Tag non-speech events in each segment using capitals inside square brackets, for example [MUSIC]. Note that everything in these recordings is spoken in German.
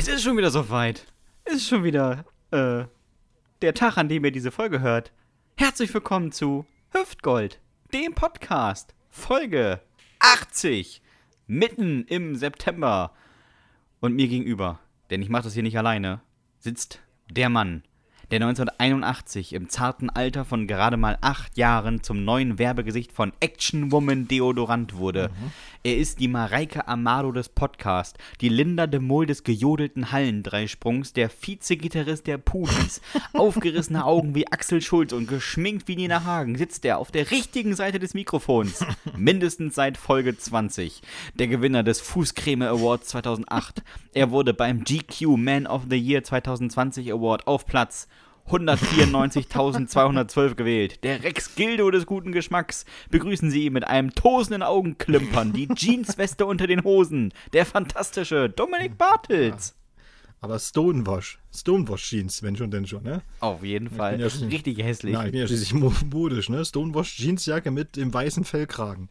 Es ist schon wieder soweit. Es ist schon wieder äh, der Tag, an dem ihr diese Folge hört. Herzlich willkommen zu Hüftgold, dem Podcast, Folge 80, mitten im September. Und mir gegenüber, denn ich mache das hier nicht alleine, sitzt der Mann, der 1981 im zarten Alter von gerade mal acht Jahren zum neuen Werbegesicht von Action Woman Deodorant wurde. Mhm. Er ist die Mareike Amado des Podcasts, die Linda de Mol des gejodelten Hallendreisprungs, der Vizegitarrist der Pudis. [LAUGHS] Aufgerissene Augen wie Axel Schulz und geschminkt wie Nina Hagen sitzt er auf der richtigen Seite des Mikrofons. [LAUGHS] Mindestens seit Folge 20. Der Gewinner des Fußcreme Awards 2008. Er wurde beim GQ Man of the Year 2020 Award auf Platz 194.212 gewählt. Der Rex Gildo des guten Geschmacks. Begrüßen Sie ihn mit einem tosenden Augenklimpern, die Jeansweste unter den Hosen. Der fantastische Dominik Bartels. Aber Stonewash. Stonewash Jeans, wenn schon, denn schon, ne? Auf jeden Fall. Ja Richtig hässlich. Na, ich bin ja schließlich [LAUGHS] modisch, ne? Stonewash Jeansjacke mit dem weißen Fellkragen.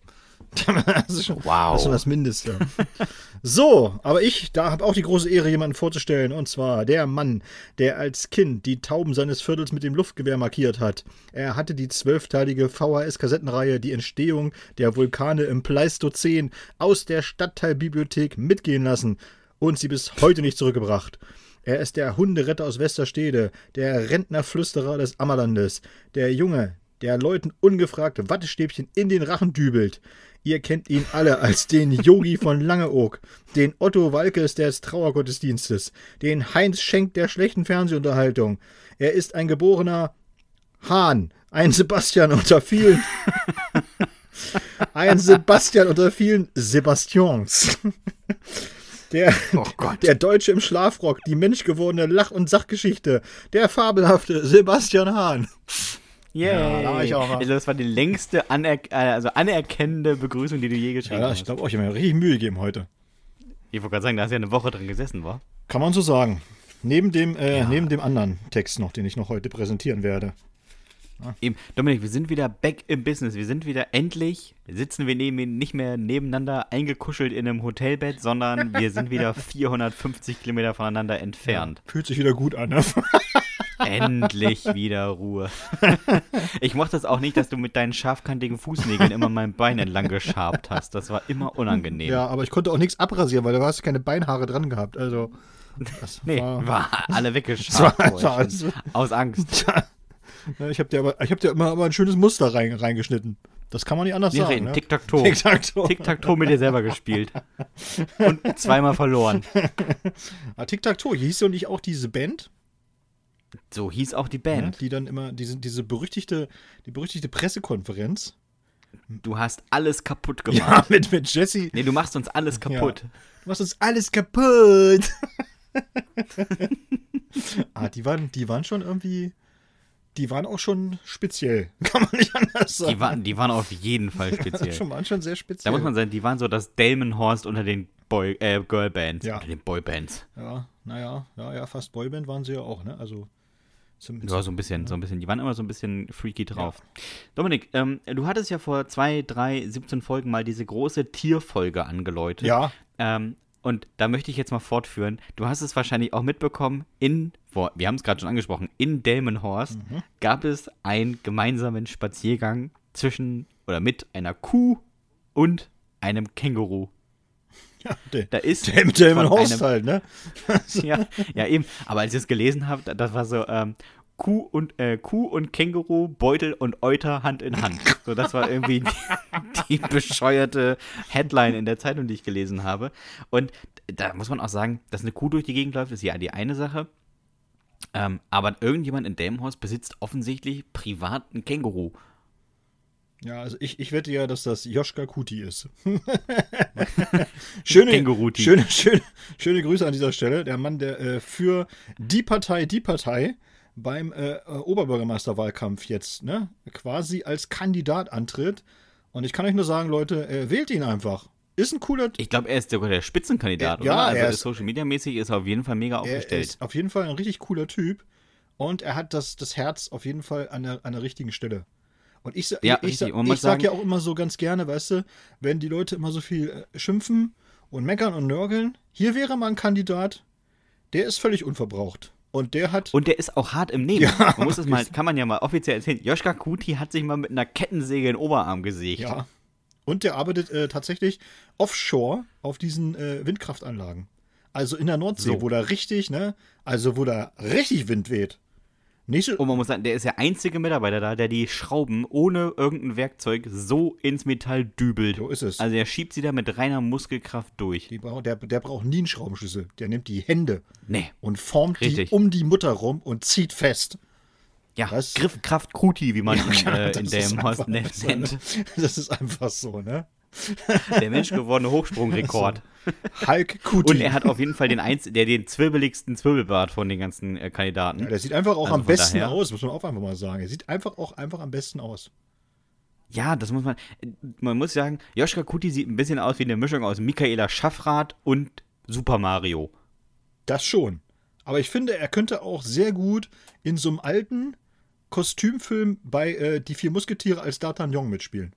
[LAUGHS] das ist schon, wow. Das ist schon das Mindeste. [LAUGHS] so, aber ich da habe auch die große Ehre, jemanden vorzustellen. Und zwar der Mann, der als Kind die Tauben seines Viertels mit dem Luftgewehr markiert hat. Er hatte die zwölfteilige VHS-Kassettenreihe Die Entstehung der Vulkane im Pleistozän aus der Stadtteilbibliothek mitgehen lassen und sie bis heute nicht zurückgebracht. Er ist der Hunderetter aus Westerstede, der Rentnerflüsterer des Ammerlandes, der Junge, der Leuten ungefragt Wattestäbchen in den Rachen dübelt. Ihr kennt ihn alle als den Yogi von Langeoog, den Otto Walkes des Trauergottesdienstes, den Heinz Schenk der schlechten Fernsehunterhaltung. Er ist ein geborener Hahn, ein Sebastian unter vielen. ein Sebastian unter vielen Sebastians. Der, oh der Deutsche im Schlafrock, die menschgewordene Lach- und Sachgeschichte, der fabelhafte Sebastian Hahn. Yay. Ja, da ich auch. Also das war die längste aner also anerkennende Begrüßung, die du je geschrieben ja, hast. Ich glaube auch, ich habe mir richtig Mühe gegeben heute. Ich wollte gerade sagen, da hast du ja eine Woche drin gesessen, war? Kann man so sagen. Neben dem, äh, ja. neben dem anderen Text noch, den ich noch heute präsentieren werde. Ja. Eben, Dominik, wir sind wieder back im Business. Wir sind wieder endlich, sitzen wir neben, nicht mehr nebeneinander eingekuschelt in einem Hotelbett, sondern wir sind wieder [LAUGHS] 450 Kilometer voneinander entfernt. Ja, fühlt sich wieder gut an, ne? [LAUGHS] Endlich wieder Ruhe. [LAUGHS] Ich mochte es auch nicht, dass du mit deinen scharfkantigen Fußnägeln immer mein Bein entlang geschabt hast. Das war immer unangenehm. Ja, aber ich konnte auch nichts abrasieren, weil du hast keine Beinhaare dran gehabt. Also. Das nee, war, war alle weggeschabt. War, war aus Angst. [LAUGHS] ich habe dir aber, ich hab dir immer, immer ein schönes Muster rein, reingeschnitten. Das kann man nicht anders Wir sagen. Ne? Tic-Tac-Toe. Tic-Tac-Toe. Tic-Tac-Toe mit dir selber gespielt. Und [LAUGHS] zweimal verloren. Ah, Tic-Tac-Toe, hieß ja nicht auch diese Band? So hieß auch die Band. Ja, die dann immer, diese, diese berüchtigte, die berüchtigte Pressekonferenz. Du hast alles kaputt gemacht. Ja, mit, mit Jesse. Nee, du machst uns alles kaputt. Ja. Du machst uns alles kaputt. [LAUGHS] ah, die waren, die waren schon irgendwie. Die waren auch schon speziell. [LAUGHS] Kann man nicht anders sagen. Die waren, die waren auf jeden Fall [LAUGHS] speziell. Die waren schon sehr speziell. Da muss man sagen, die waren so das Delmenhorst unter den Boy, äh, Girlbands. Ja. Unter den Boybands. Ja, naja, ja, ja, fast Boyband waren sie ja auch, ne? Also zum, ja, so ein bisschen, ja. so ein bisschen. Die waren immer so ein bisschen freaky drauf. Ja. Dominik, ähm, du hattest ja vor zwei, drei, 17 Folgen mal diese große Tierfolge angeläutet. Ja. Ähm, und da möchte ich jetzt mal fortführen. Du hast es wahrscheinlich auch mitbekommen, in, wir haben es gerade schon angesprochen, in Delmenhorst mhm. gab es einen gemeinsamen Spaziergang zwischen oder mit einer Kuh und einem Känguru. Ja, der, da ist der mit dem Haushalt, ne? [LAUGHS] ja, ja, eben. Aber als ich es gelesen habe, das war so ähm, Kuh und äh, Kuh und Känguru, Beutel und Euter Hand in Hand. So, das war irgendwie die, [LAUGHS] die bescheuerte Headline in der Zeitung, die ich gelesen habe. Und da muss man auch sagen, dass eine Kuh durch die Gegend läuft, ist ja die eine Sache. Ähm, aber irgendjemand in Delmenhorst besitzt offensichtlich privat ein Känguru. Ja, also ich, ich wette ja, dass das Joschka Kuti ist. [LAUGHS] schöne, schöne, schöne, schöne Grüße an dieser Stelle. Der Mann, der äh, für die Partei, die Partei beim äh, äh, Oberbürgermeisterwahlkampf jetzt ne, quasi als Kandidat antritt. Und ich kann euch nur sagen, Leute, äh, wählt ihn einfach. Ist ein cooler. Ich glaube, er ist sogar der Spitzenkandidat, er, ja, oder? Also Social Media mäßig ist er auf jeden Fall mega aufgestellt. Er ist auf jeden Fall ein richtig cooler Typ. Und er hat das, das Herz auf jeden Fall an der, an der richtigen Stelle. Und ich, ja, ich, ich, ich sage ja auch immer so ganz gerne, weißt du, wenn die Leute immer so viel äh, schimpfen und meckern und nörgeln, hier wäre mal ein Kandidat, Der ist völlig unverbraucht. Und der hat. Und der ist auch hart im Nehmen. Ja, man muss es mal, kann man ja mal offiziell erzählen. Joschka Kuti hat sich mal mit einer Kettensäge in den Oberarm gesägt. Ja. Und der arbeitet äh, tatsächlich offshore auf diesen äh, Windkraftanlagen. Also in der Nordsee, so. wo da richtig, ne? Also wo da richtig Wind weht. Nicht Und man muss sagen, der ist der einzige Mitarbeiter da, der die Schrauben ohne irgendein Werkzeug so ins Metall dübelt. So ist es. Also er schiebt sie da mit reiner Muskelkraft durch. Brauch, der, der braucht nie einen Schraubenschlüssel. Der nimmt die Hände nee. und formt Richtig. die um die Mutter rum und zieht fest. Ja, das, Griffkraft Kuti, wie man [LAUGHS] ja, ihn äh, in dem Horst nennt. Das ist einfach so, ne? [LAUGHS] Der menschgewordene Hochsprungrekord. Hulk Kuti. Und er hat auf jeden Fall den, einz der, den zwirbeligsten Zwirbelbart von den ganzen äh, Kandidaten. Ja, der sieht einfach auch also am besten daher. aus, muss man auch einfach mal sagen. Er sieht einfach auch einfach am besten aus. Ja, das muss man. Man muss sagen, Joschka Kuti sieht ein bisschen aus wie eine Mischung aus Michaela Schaffrath und Super Mario. Das schon. Aber ich finde, er könnte auch sehr gut in so einem alten Kostümfilm bei äh, Die vier Musketiere als D'Artagnan mitspielen.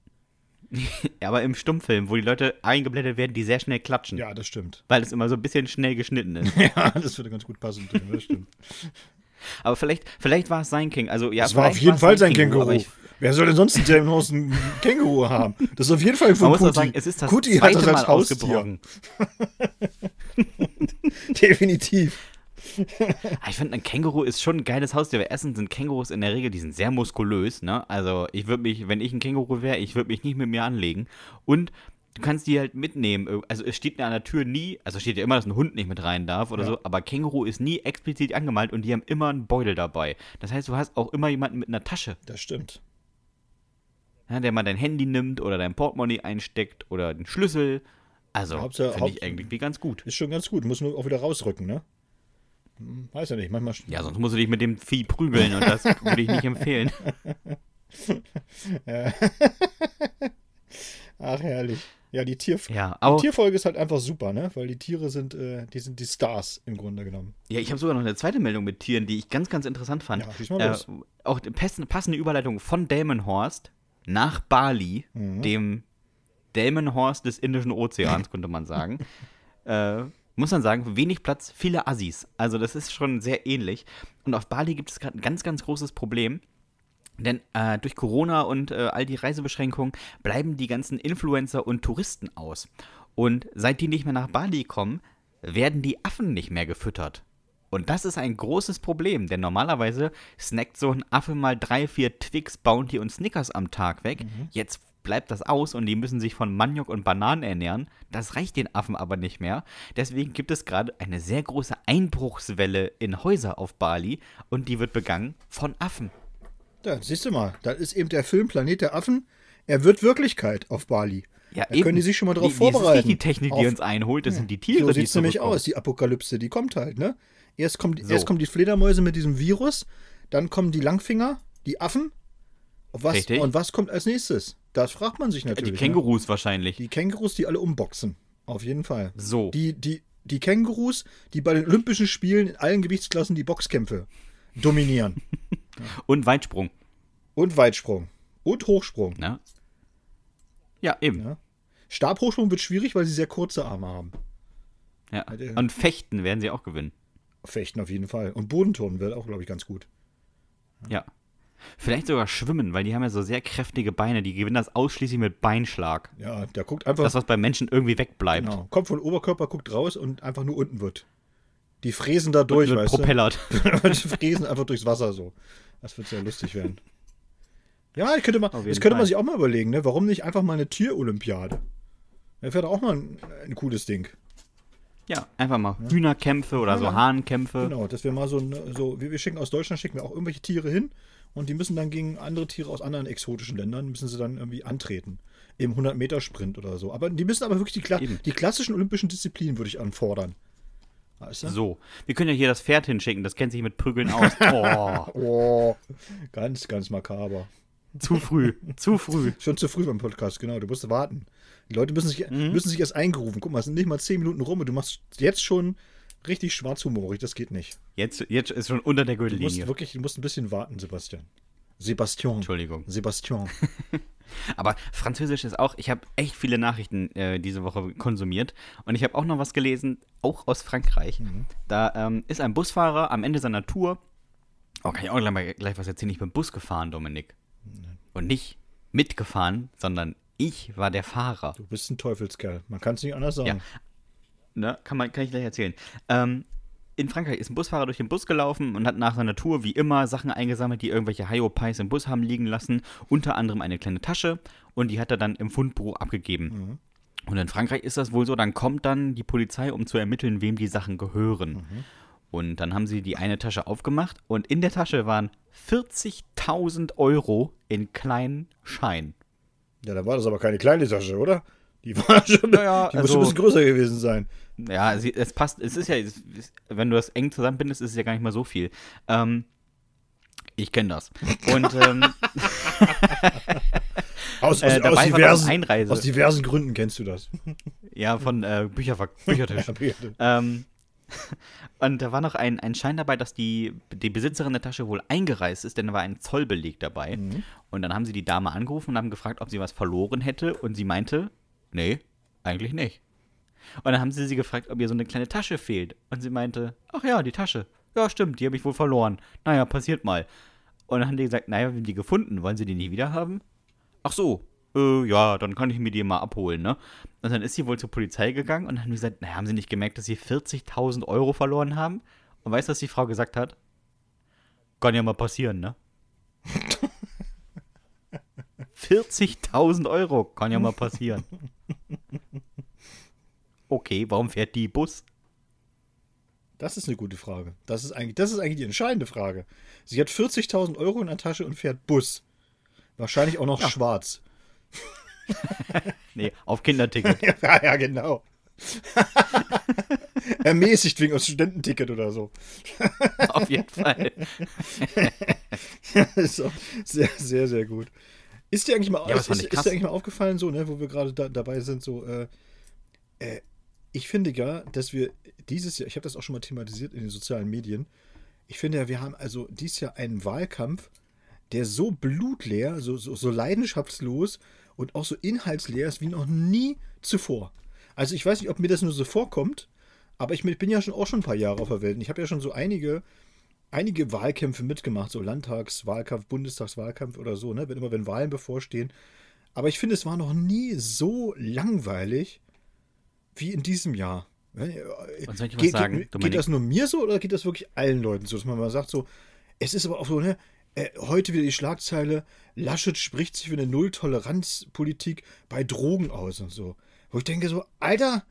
[LAUGHS] aber im Stummfilm, wo die Leute eingeblendet werden, die sehr schnell klatschen. Ja, das stimmt. Weil es immer so ein bisschen schnell geschnitten ist. [LAUGHS] ja, das würde ganz gut passen. Das stimmt. [LAUGHS] aber vielleicht, vielleicht war es sein King. Also, ja, das war auf jeden Fall sein Känguru. Känguru. Wer soll denn sonst in dem Haus ein Känguru haben? Das ist auf jeden Fall von Kuti. Sagen, es ist das Kuti hat das als Haustier. Definitiv. Ah, ich finde, ein Känguru ist schon ein geiles Haustier, weil erstens sind Kängurus in der Regel, die sind sehr muskulös, ne? Also ich würde mich, wenn ich ein Känguru wäre, ich würde mich nicht mit mir anlegen. Und du kannst die halt mitnehmen. Also es steht ja an der Tür nie, also steht ja immer, dass ein Hund nicht mit rein darf oder ja. so, aber Känguru ist nie explizit angemalt und die haben immer einen Beutel dabei. Das heißt, du hast auch immer jemanden mit einer Tasche. Das stimmt. Ja, der mal dein Handy nimmt oder dein Portemonnaie einsteckt oder den Schlüssel. Also, finde ich irgendwie ganz gut. Ist schon ganz gut, muss nur auch wieder rausrücken, ne? Hm, weiß ja nicht, manchmal. Ja, sonst musst du dich mit dem Vieh prügeln und das [LAUGHS] würde ich nicht empfehlen. [LAUGHS] Ach, herrlich. Ja, die, Tier ja, die Tierfolge ist halt einfach super, ne? Weil die Tiere sind, äh, die sind die Stars im Grunde genommen. Ja, ich habe sogar noch eine zweite Meldung mit Tieren, die ich ganz, ganz interessant fand. Ja, mal los. Äh, auch passende Überleitung von Delmenhorst nach Bali, mhm. dem Delmenhorst des Indischen Ozeans, [LAUGHS] könnte man sagen. äh, muss man sagen, wenig Platz, viele Assis. Also das ist schon sehr ähnlich. Und auf Bali gibt es gerade ein ganz, ganz großes Problem. Denn äh, durch Corona und äh, all die Reisebeschränkungen bleiben die ganzen Influencer und Touristen aus. Und seit die nicht mehr nach Bali kommen, werden die Affen nicht mehr gefüttert. Und das ist ein großes Problem, denn normalerweise snackt so ein Affe mal drei, vier Twix, Bounty und Snickers am Tag weg. Mhm. Jetzt bleibt das aus und die müssen sich von Maniok und Bananen ernähren. Das reicht den Affen aber nicht mehr. Deswegen gibt es gerade eine sehr große Einbruchswelle in Häuser auf Bali und die wird begangen von Affen. Da siehst du mal, das ist eben der Film Planet der Affen. Er wird Wirklichkeit auf Bali. Ja, da eben. können die sich schon mal darauf vorbereiten. Das ist nicht die Technik, die auf, uns einholt, das ja. sind die Tiere, so sieht es nämlich aus, die Apokalypse, die kommt halt, ne? Erst, kommt, so. erst kommen die Fledermäuse mit diesem Virus, dann kommen die Langfinger, die Affen. Was, und was kommt als nächstes? Das fragt man sich natürlich. Die Kängurus ne? wahrscheinlich. Die Kängurus, die alle umboxen. Auf jeden Fall. So. Die, die, die Kängurus, die bei den Olympischen Spielen in allen Gewichtsklassen die Boxkämpfe dominieren. [LAUGHS] Und Weitsprung. Und Weitsprung. Und Hochsprung. Ja, ja eben. Ja. Stabhochsprung wird schwierig, weil sie sehr kurze Arme haben. Ja. Und Fechten werden sie auch gewinnen. Fechten auf jeden Fall. Und Bodenturnen wird auch, glaube ich, ganz gut. Ja. Vielleicht sogar schwimmen, weil die haben ja so sehr kräftige Beine. Die gewinnen das ausschließlich mit Beinschlag. Ja, der guckt einfach. Das, was beim Menschen irgendwie wegbleibt. Genau. Kommt von Oberkörper, guckt raus und einfach nur unten wird. Die fräsen da durch, weißt propellert. du? [LAUGHS] die fräsen einfach durchs Wasser so. Das wird sehr lustig werden. Ja, ich könnte mal, das könnte man sich auch mal überlegen, ne? Warum nicht einfach mal eine Tierolympiade? Das wäre auch mal ein, ein, cooles Ding. Ja, einfach mal ja. Hühnerkämpfe oder ja, so Hahnkämpfe. Genau, dass wir mal so, so wir schicken aus Deutschland, schicken wir auch irgendwelche Tiere hin und die müssen dann gegen andere Tiere aus anderen exotischen Ländern, müssen sie dann irgendwie antreten. Im 100-Meter-Sprint oder so. Aber die müssen aber wirklich die, Kla Eben. die klassischen olympischen Disziplinen, würde ich anfordern. Weißt du? So, wir können ja hier das Pferd hinschicken, das kennt sich mit Prügeln aus. [LAUGHS] Oh. oh. Ganz, ganz makaber. Zu früh, zu früh. [LAUGHS] Schon zu früh beim Podcast, genau. Du musst warten. Die Leute müssen sich, mhm. müssen sich erst eingerufen. Guck mal, es sind nicht mal zehn Minuten rum und du machst jetzt schon richtig schwarzhumorig. Das geht nicht. Jetzt, jetzt ist schon unter der Gürtellinie. Du musst wirklich, du musst ein bisschen warten, Sebastian. Sebastian. Entschuldigung. Sebastian. [LAUGHS] Aber Französisch ist auch, ich habe echt viele Nachrichten äh, diese Woche konsumiert und ich habe auch noch was gelesen, auch aus Frankreich. Mhm. Da ähm, ist ein Busfahrer am Ende seiner Tour, oh, kann ich auch gleich, gleich was erzählen, ich bin Bus gefahren, Dominik. Mhm. Und nicht mitgefahren, sondern ich war der Fahrer. Du bist ein Teufelskerl, man kann es nicht anders sagen. Ja. Ne, kann, man, kann ich gleich erzählen. Ähm, in Frankreich ist ein Busfahrer durch den Bus gelaufen und hat nach seiner Tour wie immer Sachen eingesammelt, die irgendwelche Hyopies im Bus haben liegen lassen. Unter anderem eine kleine Tasche und die hat er dann im Fundbüro abgegeben. Mhm. Und in Frankreich ist das wohl so, dann kommt dann die Polizei, um zu ermitteln, wem die Sachen gehören. Mhm. Und dann haben sie die eine Tasche aufgemacht und in der Tasche waren 40.000 Euro in kleinen Scheinen. Ja, da war das aber keine kleine Tasche, oder? Die war schon, naja, die also, muss schon ein bisschen größer gewesen sein. Ja, es, es passt, es ist ja, es, wenn du das eng zusammenbindest, ist es ja gar nicht mal so viel. Ähm, ich kenne das. Und ähm, [LAUGHS] aus, aus, äh, aus, diversen, aus, diversen, Gründen kennst du das. ja, von äh, Bücherver [LAUGHS] Büchertisch. ähm, [LAUGHS] und da war noch ein, ein Schein dabei, dass die, die Besitzerin der Tasche wohl eingereist ist, denn da war ein Zollbeleg dabei. Mhm. Und dann haben sie die Dame angerufen und haben gefragt, ob sie was verloren hätte. Und sie meinte, nee, eigentlich nicht. Und dann haben sie sie gefragt, ob ihr so eine kleine Tasche fehlt. Und sie meinte, ach ja, die Tasche. Ja, stimmt, die habe ich wohl verloren. Naja, passiert mal. Und dann haben die gesagt, naja, wir haben die gefunden. Wollen sie die nie wieder haben? Ach so, äh, ja, dann kann ich mir die mal abholen, ne? Und dann ist sie wohl zur Polizei gegangen und haben gesagt, naja, haben sie nicht gemerkt, dass sie 40.000 Euro verloren haben? Und weißt du, was die Frau gesagt hat? Kann ja mal passieren, ne? [LAUGHS] 40.000 Euro, kann ja mal passieren. [LAUGHS] [LAUGHS] Okay, warum fährt die Bus? Das ist eine gute Frage. Das ist eigentlich, das ist eigentlich die entscheidende Frage. Sie hat 40.000 Euro in der Tasche und fährt Bus. Wahrscheinlich auch noch ja. schwarz. [LAUGHS] nee, auf Kinderticket. [LAUGHS] ja, ja, genau. Ermäßigt wegen aus Studententicket oder so. auf jeden Fall. sehr, sehr, sehr gut. Ist dir eigentlich mal, ja, ist, ist, dir eigentlich mal aufgefallen, so, ne, wo wir gerade da, dabei sind, so, äh, äh, ich finde ja, dass wir dieses Jahr, ich habe das auch schon mal thematisiert in den sozialen Medien, ich finde ja, wir haben also dieses Jahr einen Wahlkampf, der so blutleer, so, so, so leidenschaftslos und auch so inhaltsleer ist wie noch nie zuvor. Also ich weiß nicht, ob mir das nur so vorkommt, aber ich bin ja schon auch schon ein paar Jahre auf der Welt und ich habe ja schon so einige, einige Wahlkämpfe mitgemacht, so Landtagswahlkampf, Bundestagswahlkampf oder so, ne? Wenn immer wenn Wahlen bevorstehen. Aber ich finde, es war noch nie so langweilig wie in diesem Jahr. Ne? Was soll ich Ge sagen, geht, geht das nur mir so oder geht das wirklich allen Leuten so, dass man mal sagt so, es ist aber auch so, ne, äh, heute wieder die Schlagzeile, Laschet spricht sich für eine Null-Toleranz-Politik bei Drogen aus und so. Wo ich denke so, Alter,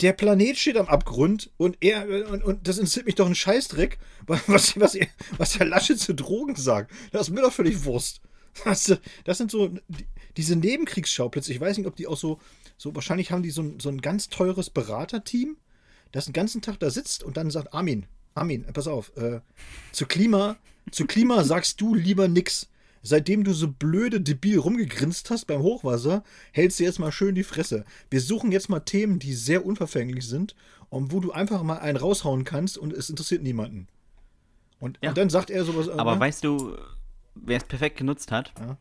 der Planet steht am Abgrund und er und, und das interessiert mich doch ein Scheißdreck, [LAUGHS] was, was, was der Laschet zu Drogen sagt. Das ist mir doch völlig Wurst. Das, das sind so diese Nebenkriegsschauplätze. Ich weiß nicht, ob die auch so, so wahrscheinlich haben die so ein, so ein ganz teures Beraterteam, das den ganzen Tag da sitzt und dann sagt, Armin, Armin, pass auf, äh, zu Klima, zu Klima sagst du lieber nix. Seitdem du so blöde debil rumgegrinst hast beim Hochwasser, hältst du jetzt mal schön die Fresse. Wir suchen jetzt mal Themen, die sehr unverfänglich sind und wo du einfach mal einen raushauen kannst und es interessiert niemanden. Und, ja. und dann sagt er sowas. Aber äh, weißt du, wer es perfekt genutzt hat? Ja.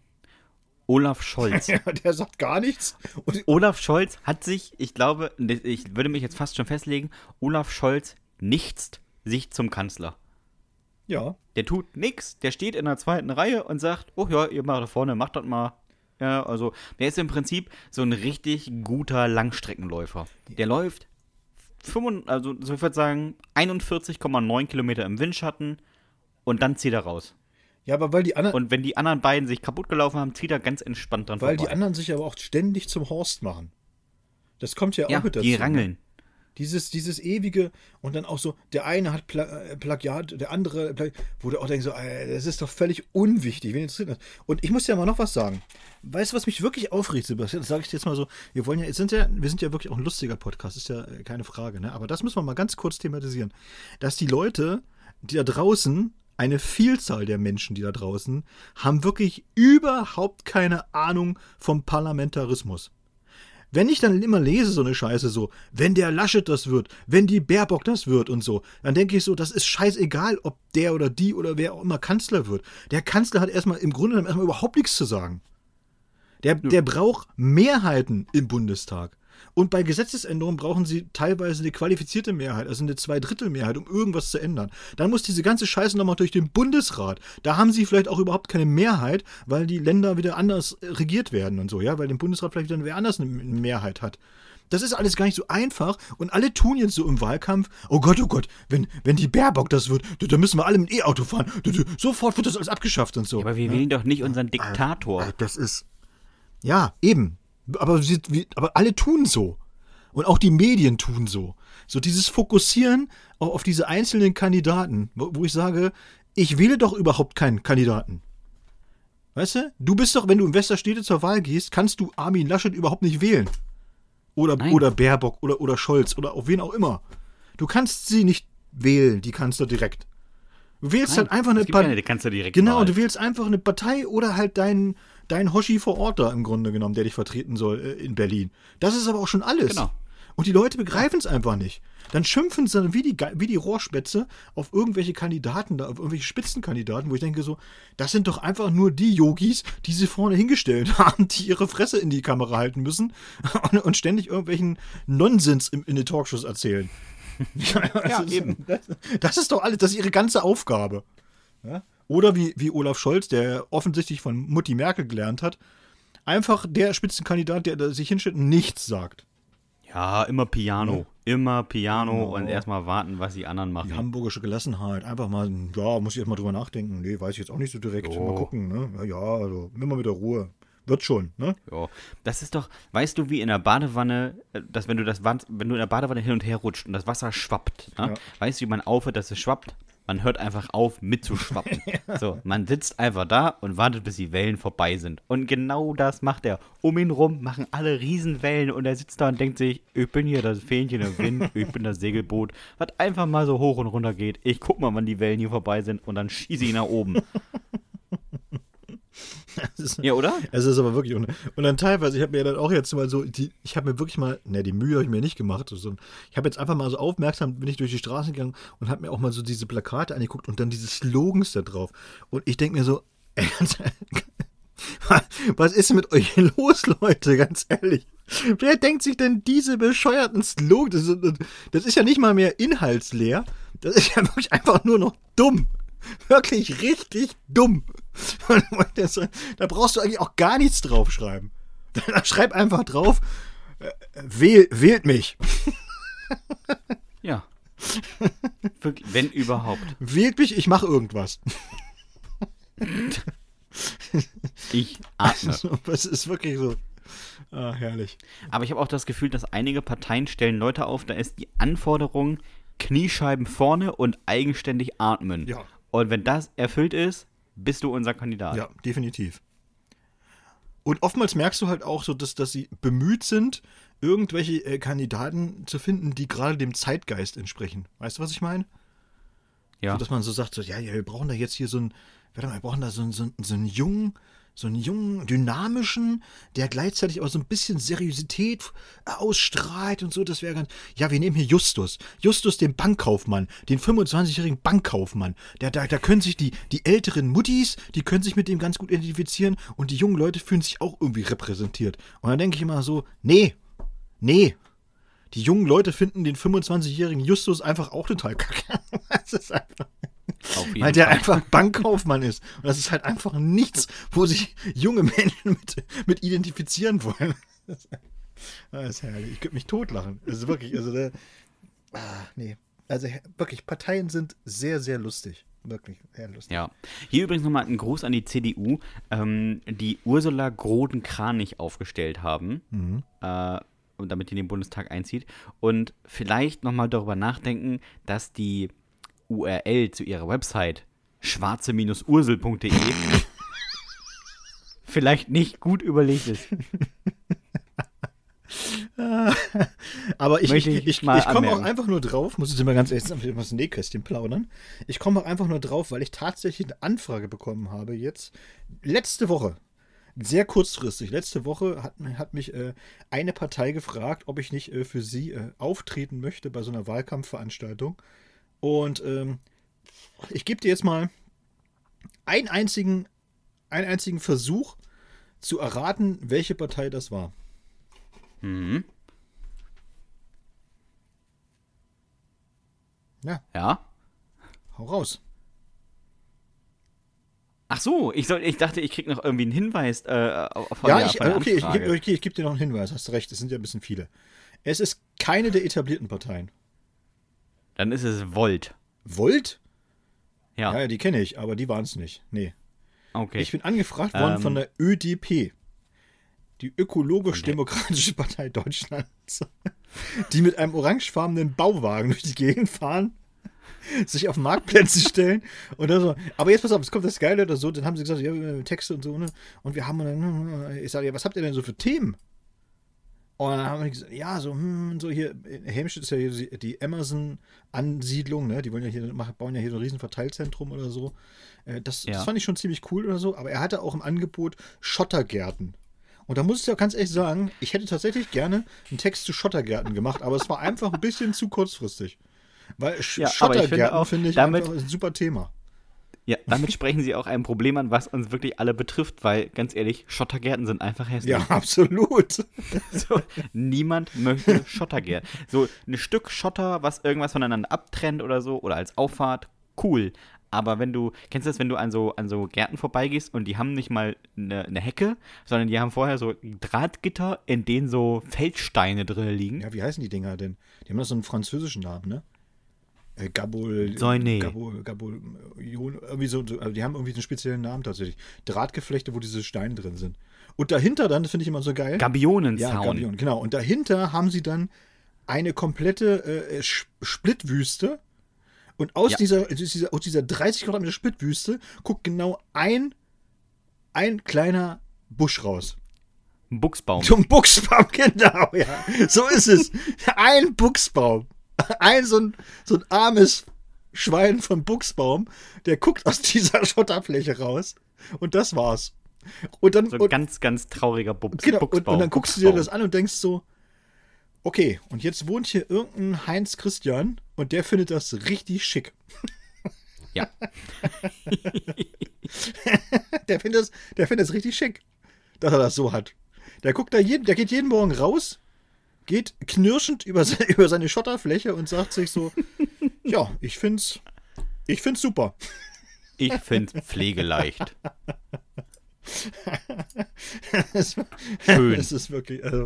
Olaf Scholz. [LAUGHS] ja, der sagt gar nichts. Und Olaf Scholz hat sich, ich glaube, ich würde mich jetzt fast schon festlegen, Olaf Scholz nichts sich zum Kanzler. Ja. Der tut nichts, der steht in der zweiten Reihe und sagt, oh ja, ihr macht da vorne, macht das mal. Ja, also der ist im Prinzip so ein richtig guter Langstreckenläufer. Der läuft 5, also so ich würde sagen 41,9 Kilometer im Windschatten und dann zieht er raus. Ja, aber weil die anderen. Und wenn die anderen beiden sich kaputt gelaufen haben, zieht er ganz entspannt dran weil vorbei. Weil die anderen sich aber auch ständig zum Horst machen. Das kommt ja auch ja, mit dazu. Die ne? rangeln. Dieses, dieses ewige und dann auch so, der eine hat Pla äh, Plagiat, der andere, wo du auch denkst, so, ey, das ist doch völlig unwichtig, wen interessiert das? Und ich muss ja mal noch was sagen. Weißt du, was mich wirklich aufregt, Sebastian? Das sage ich dir jetzt mal so. Wir wollen ja, sind ja, wir sind ja wirklich auch ein lustiger Podcast, ist ja äh, keine Frage, ne? Aber das müssen wir mal ganz kurz thematisieren. Dass die Leute, die da draußen eine Vielzahl der Menschen, die da draußen, haben wirklich überhaupt keine Ahnung vom Parlamentarismus. Wenn ich dann immer lese so eine Scheiße so, wenn der Laschet das wird, wenn die Baerbock das wird und so, dann denke ich so, das ist scheißegal, ob der oder die oder wer auch immer Kanzler wird. Der Kanzler hat erstmal im Grunde genommen erstmal überhaupt nichts zu sagen. Der, der braucht Mehrheiten im Bundestag. Und bei Gesetzesänderungen brauchen sie teilweise eine qualifizierte Mehrheit, also eine Zweidrittelmehrheit, um irgendwas zu ändern. Dann muss diese ganze Scheiße nochmal durch den Bundesrat. Da haben sie vielleicht auch überhaupt keine Mehrheit, weil die Länder wieder anders regiert werden und so, ja, weil im Bundesrat vielleicht wieder wer anders eine Mehrheit hat. Das ist alles gar nicht so einfach und alle tun jetzt so im Wahlkampf, oh Gott, oh Gott, wenn, wenn die Baerbock das wird, dann müssen wir alle mit E-Auto fahren. Sofort wird das alles abgeschafft und so. Ja, aber wir wählen doch nicht unseren Diktator. Äh, das ist. Ja, eben. Aber, aber alle tun so. Und auch die Medien tun so. So dieses Fokussieren auf diese einzelnen Kandidaten, wo ich sage, ich wähle doch überhaupt keinen Kandidaten. Weißt du? Du bist doch, wenn du in Westerstede zur Wahl gehst, kannst du Armin Laschet überhaupt nicht wählen. Oder, oder Baerbock oder, oder Scholz oder auf wen auch immer. Du kannst sie nicht wählen, die Kanzler direkt. Du wählst Nein, halt einfach eine Partei. Genau, du wählst einfach eine Partei oder halt deinen dein Hoshi vor Ort da im Grunde genommen, der dich vertreten soll äh, in Berlin. Das ist aber auch schon alles. Genau. Und die Leute begreifen es einfach nicht. Dann schimpfen sie dann wie die, wie die Rohrspätze auf irgendwelche Kandidaten da, auf irgendwelche Spitzenkandidaten, wo ich denke so, das sind doch einfach nur die Yogis, die sie vorne hingestellt [LAUGHS] haben, die ihre Fresse in die Kamera halten müssen [LAUGHS] und, und ständig irgendwelchen Nonsens in, in den Talkshows erzählen. [LAUGHS] ja, ja eben. Das, das, ist doch alles, das ist ihre ganze Aufgabe. Ja? Oder wie, wie Olaf Scholz, der offensichtlich von Mutti Merkel gelernt hat, einfach der Spitzenkandidat, der sich hinstellt und nichts sagt. Ja, immer Piano. Ja. Immer Piano genau. und erstmal warten, was die anderen machen. Die hamburgische Gelassenheit. Einfach mal, ja, muss ich erstmal drüber nachdenken. Nee, weiß ich jetzt auch nicht so direkt. Oh. Mal gucken, ne? Ja, ja, also immer mit der Ruhe. Wird schon, ne? Ja. Das ist doch, weißt du, wie in der Badewanne, äh, dass wenn du das wenn du in der Badewanne hin und her rutscht und das Wasser schwappt, ne? ja. weißt du, wie man aufhört, dass es schwappt? Man hört einfach auf, mitzuschwappen. [LAUGHS] ja. So, man sitzt einfach da und wartet, bis die Wellen vorbei sind. Und genau das macht er. Um ihn rum machen alle Riesenwellen und er sitzt da und denkt sich, ich bin hier das Fähnchen im Wind, [LAUGHS] ich bin das Segelboot, was einfach mal so hoch und runter geht. Ich guck mal, wann die Wellen hier vorbei sind und dann schieße ich nach oben. [LAUGHS] [LAUGHS] Ist, ja, oder? Es ist aber wirklich. Und, und dann teilweise, ich habe mir dann auch jetzt mal so, die, ich habe mir wirklich mal, ne, die Mühe habe ich mir nicht gemacht. So, ich habe jetzt einfach mal so aufmerksam, bin ich durch die Straße gegangen und habe mir auch mal so diese Plakate angeguckt und dann diese Slogans da drauf. Und ich denke mir so, ey, [LAUGHS] was ist mit euch los, Leute, ganz ehrlich? Wer denkt sich denn diese bescheuerten Slogans? Das ist ja nicht mal mehr inhaltsleer. Das ist ja wirklich einfach nur noch dumm. Wirklich richtig dumm. [LAUGHS] da brauchst du eigentlich auch gar nichts draufschreiben. [LAUGHS] Da schreib einfach drauf, äh, wähl, wählt mich. [LAUGHS] Ja. Wirklich, wenn überhaupt. Wählt mich, ich mache irgendwas. Ich atme. Also, das ist wirklich so. Ah, herrlich. Aber ich habe auch das Gefühl, dass einige Parteien stellen Leute auf, da ist die Anforderung Kniescheiben vorne und eigenständig atmen. Ja. Und wenn das erfüllt ist, bist du unser Kandidat. Ja, definitiv. Und oftmals merkst du halt auch so, dass, dass sie bemüht sind, irgendwelche äh, Kandidaten zu finden, die gerade dem Zeitgeist entsprechen. Weißt du, was ich meine? Ja. So, dass man so sagt, so, ja, ja, wir brauchen da jetzt hier so einen, wir brauchen da so, so, so einen jungen, so einen jungen, dynamischen, der gleichzeitig auch so ein bisschen Seriosität ausstrahlt und so. Das wäre ganz. Ja, wir nehmen hier Justus. Justus, den Bankkaufmann, den 25-jährigen Bankkaufmann. Da, da, da können sich die, die älteren Muttis, die können sich mit dem ganz gut identifizieren und die jungen Leute fühlen sich auch irgendwie repräsentiert. Und dann denke ich immer so, nee, nee, die jungen Leute finden den 25-jährigen Justus einfach auch total kacke. [LAUGHS] das ist einfach. Weil der Fall. einfach Bankkaufmann ist. Und das ist halt einfach nichts, wo sich junge Menschen mit, mit identifizieren wollen. Das ist herrlich. Ich könnte mich totlachen. Das ist wirklich, also der. Ah, nee. Also wirklich, Parteien sind sehr, sehr lustig. Wirklich, sehr lustig. Ja. Hier übrigens nochmal ein Gruß an die CDU, ähm, die Ursula Groden-Kranich aufgestellt haben. Mhm. Äh, damit die in den Bundestag einzieht. Und vielleicht nochmal darüber nachdenken, dass die URL zu ihrer Website schwarze-ursel.de vielleicht nicht gut überlegt ist. [LAUGHS] Aber ich, ich, ich, ich, ich komme auch einfach nur drauf, muss ich mal ganz ehrlich sagen, was Nähkästchen plaudern. Ich komme auch einfach nur drauf, weil ich tatsächlich eine Anfrage bekommen habe jetzt, letzte Woche, sehr kurzfristig. Letzte Woche hat, hat mich äh, eine Partei gefragt, ob ich nicht äh, für sie äh, auftreten möchte bei so einer Wahlkampfveranstaltung. Und ähm, ich gebe dir jetzt mal einen einzigen, einen einzigen Versuch zu erraten, welche Partei das war. Mhm. Ja. Ja. Hau raus. Ach so, ich, soll, ich dachte, ich krieg noch irgendwie einen Hinweis äh, von ja, ich, okay, ich, gebe okay, ich geb dir noch einen Hinweis, hast recht, es sind ja ein bisschen viele. Es ist keine der etablierten Parteien. Dann ist es Volt. Volt? Ja. Ja, die kenne ich, aber die waren es nicht. Nee. Okay. Ich bin angefragt worden ähm, von der ÖDP. Die Ökologisch-Demokratische Partei Deutschlands. [LAUGHS] die mit einem orangefarbenen Bauwagen durch die Gegend fahren sich auf Marktplätze [LAUGHS] stellen und dann so. Aber jetzt pass auf, es kommt das Geile oder so, dann haben sie gesagt, ja, Texte und so, ne? Und wir haben dann, ich sage, ja, was habt ihr denn so für Themen? Und dann haben wir gesagt, ja, so, hm, so hier, Helmstedt ist ja hier die Amazon-Ansiedlung, ne? Die wollen ja hier, bauen ja hier so ein riesen Verteilzentrum oder so. Äh, das, ja. das fand ich schon ziemlich cool oder so, aber er hatte auch im Angebot Schottergärten. Und da muss ich ja ganz ehrlich sagen, ich hätte tatsächlich gerne einen Text zu Schottergärten gemacht, aber es war einfach ein bisschen zu kurzfristig. Weil ja, Schottergärten finde ich, damit, ein super Thema. Ja, [LAUGHS] damit sprechen sie auch ein Problem an, was uns wirklich alle betrifft, weil ganz ehrlich, Schottergärten sind einfach hässlich. Ja, [LAUGHS] absolut. [LAUGHS] So, niemand möchte Schottergärten. So ein Stück Schotter, was irgendwas voneinander abtrennt oder so, oder als Auffahrt, cool. Aber wenn du, kennst du das, wenn du an so, an so Gärten vorbeigehst und die haben nicht mal eine, eine Hecke, sondern die haben vorher so Drahtgitter, in denen so Feldsteine drin liegen? Ja, wie heißen die Dinger denn? Die haben doch so einen französischen Namen, ne? Äh, Gabul, Säune. Gabul, Gabul, irgendwie so, also die haben irgendwie einen speziellen Namen tatsächlich. Drahtgeflechte, wo diese Steine drin sind. Und dahinter dann, das finde ich immer so geil. Gabionenzaun. Ja, Gabion, genau. Und dahinter haben sie dann eine komplette äh, Splitwüste. Und aus, ja. dieser, aus, dieser, aus dieser 30 Quadratmeter Splitwüste guckt genau ein, ein kleiner Busch raus. Ein Buchsbaum. Zum Buchsbaum, [LAUGHS] genau, ja. So ist es. Ein Buchsbaum. [LAUGHS] ein so ein, so ein armes Schwein von Buchsbaum, der guckt aus dieser Schotterfläche raus. Und das war's. Und dann, so ein und, ganz, ganz trauriger Bubs, genau, Buchsbaum. Und, und dann guckst du dir das an und denkst so, okay, und jetzt wohnt hier irgendein Heinz Christian und der findet das richtig schick. [LAUGHS] Ja. [LAUGHS] der findet das, der findet das richtig schick, dass er das so hat. Der guckt da jeden, der geht jeden Morgen raus, geht knirschend über, seine, [LAUGHS] über seine Schotterfläche und sagt sich so: [LAUGHS] Ja, ich find's, ich find's super. Ich find's pflegeleicht. [LAUGHS] Schön. Das ist wirklich, also,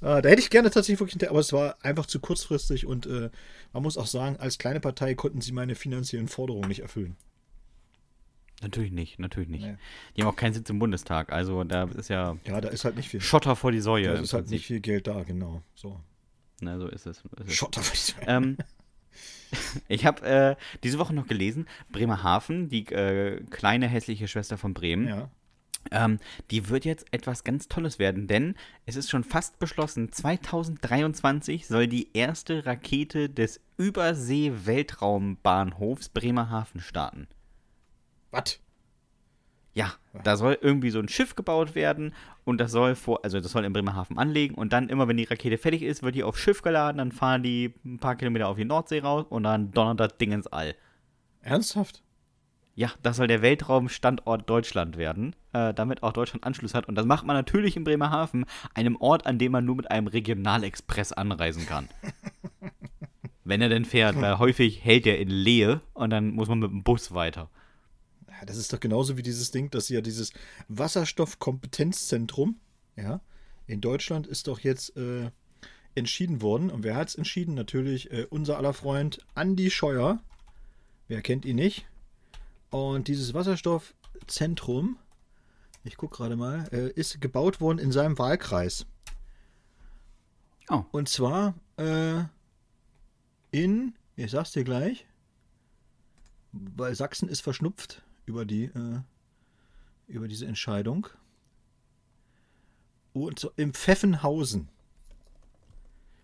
äh, da hätte ich gerne tatsächlich wirklich, aber es war einfach zu kurzfristig und äh, man muss auch sagen, als kleine Partei konnten sie meine finanziellen Forderungen nicht erfüllen. Natürlich nicht, natürlich nicht. Nee. Die haben auch keinen Sitz im Bundestag, also da ist ja. Ja, da ist halt nicht viel. Schotter vor die Säue. Da ist halt nicht viel Geld da, genau. So. Na, so ist es. Ist Schotter vor die Säue. Ähm, [LAUGHS] ich habe äh, diese Woche noch gelesen, Bremerhaven, die äh, kleine hässliche Schwester von Bremen. Ja. Ähm, die wird jetzt etwas ganz Tolles werden, denn es ist schon fast beschlossen, 2023 soll die erste Rakete des Übersee-Weltraumbahnhofs Bremerhaven starten. Was? Ja, da soll irgendwie so ein Schiff gebaut werden und das soll vor, also das soll in Bremerhaven anlegen und dann immer, wenn die Rakete fertig ist, wird die aufs Schiff geladen, dann fahren die ein paar Kilometer auf die Nordsee raus und dann donnert das Ding ins All. Ernsthaft? Ja, das soll der Weltraumstandort Deutschland werden, äh, damit auch Deutschland Anschluss hat. Und das macht man natürlich in Bremerhaven, einem Ort, an dem man nur mit einem Regionalexpress anreisen kann. [LAUGHS] wenn er denn fährt, weil häufig hält er in Lehe und dann muss man mit dem Bus weiter das ist doch genauso wie dieses Ding, dass ja dieses Wasserstoffkompetenzzentrum, ja, in Deutschland ist doch jetzt äh, entschieden worden. Und wer hat es entschieden? Natürlich äh, unser aller Freund Andy Scheuer. Wer kennt ihn nicht? Und dieses Wasserstoffzentrum, ich gucke gerade mal, äh, ist gebaut worden in seinem Wahlkreis. Oh. Und zwar äh, in, ich sag's dir gleich, weil Sachsen ist verschnupft über die äh, über diese Entscheidung. Und so im Pfeffenhausen.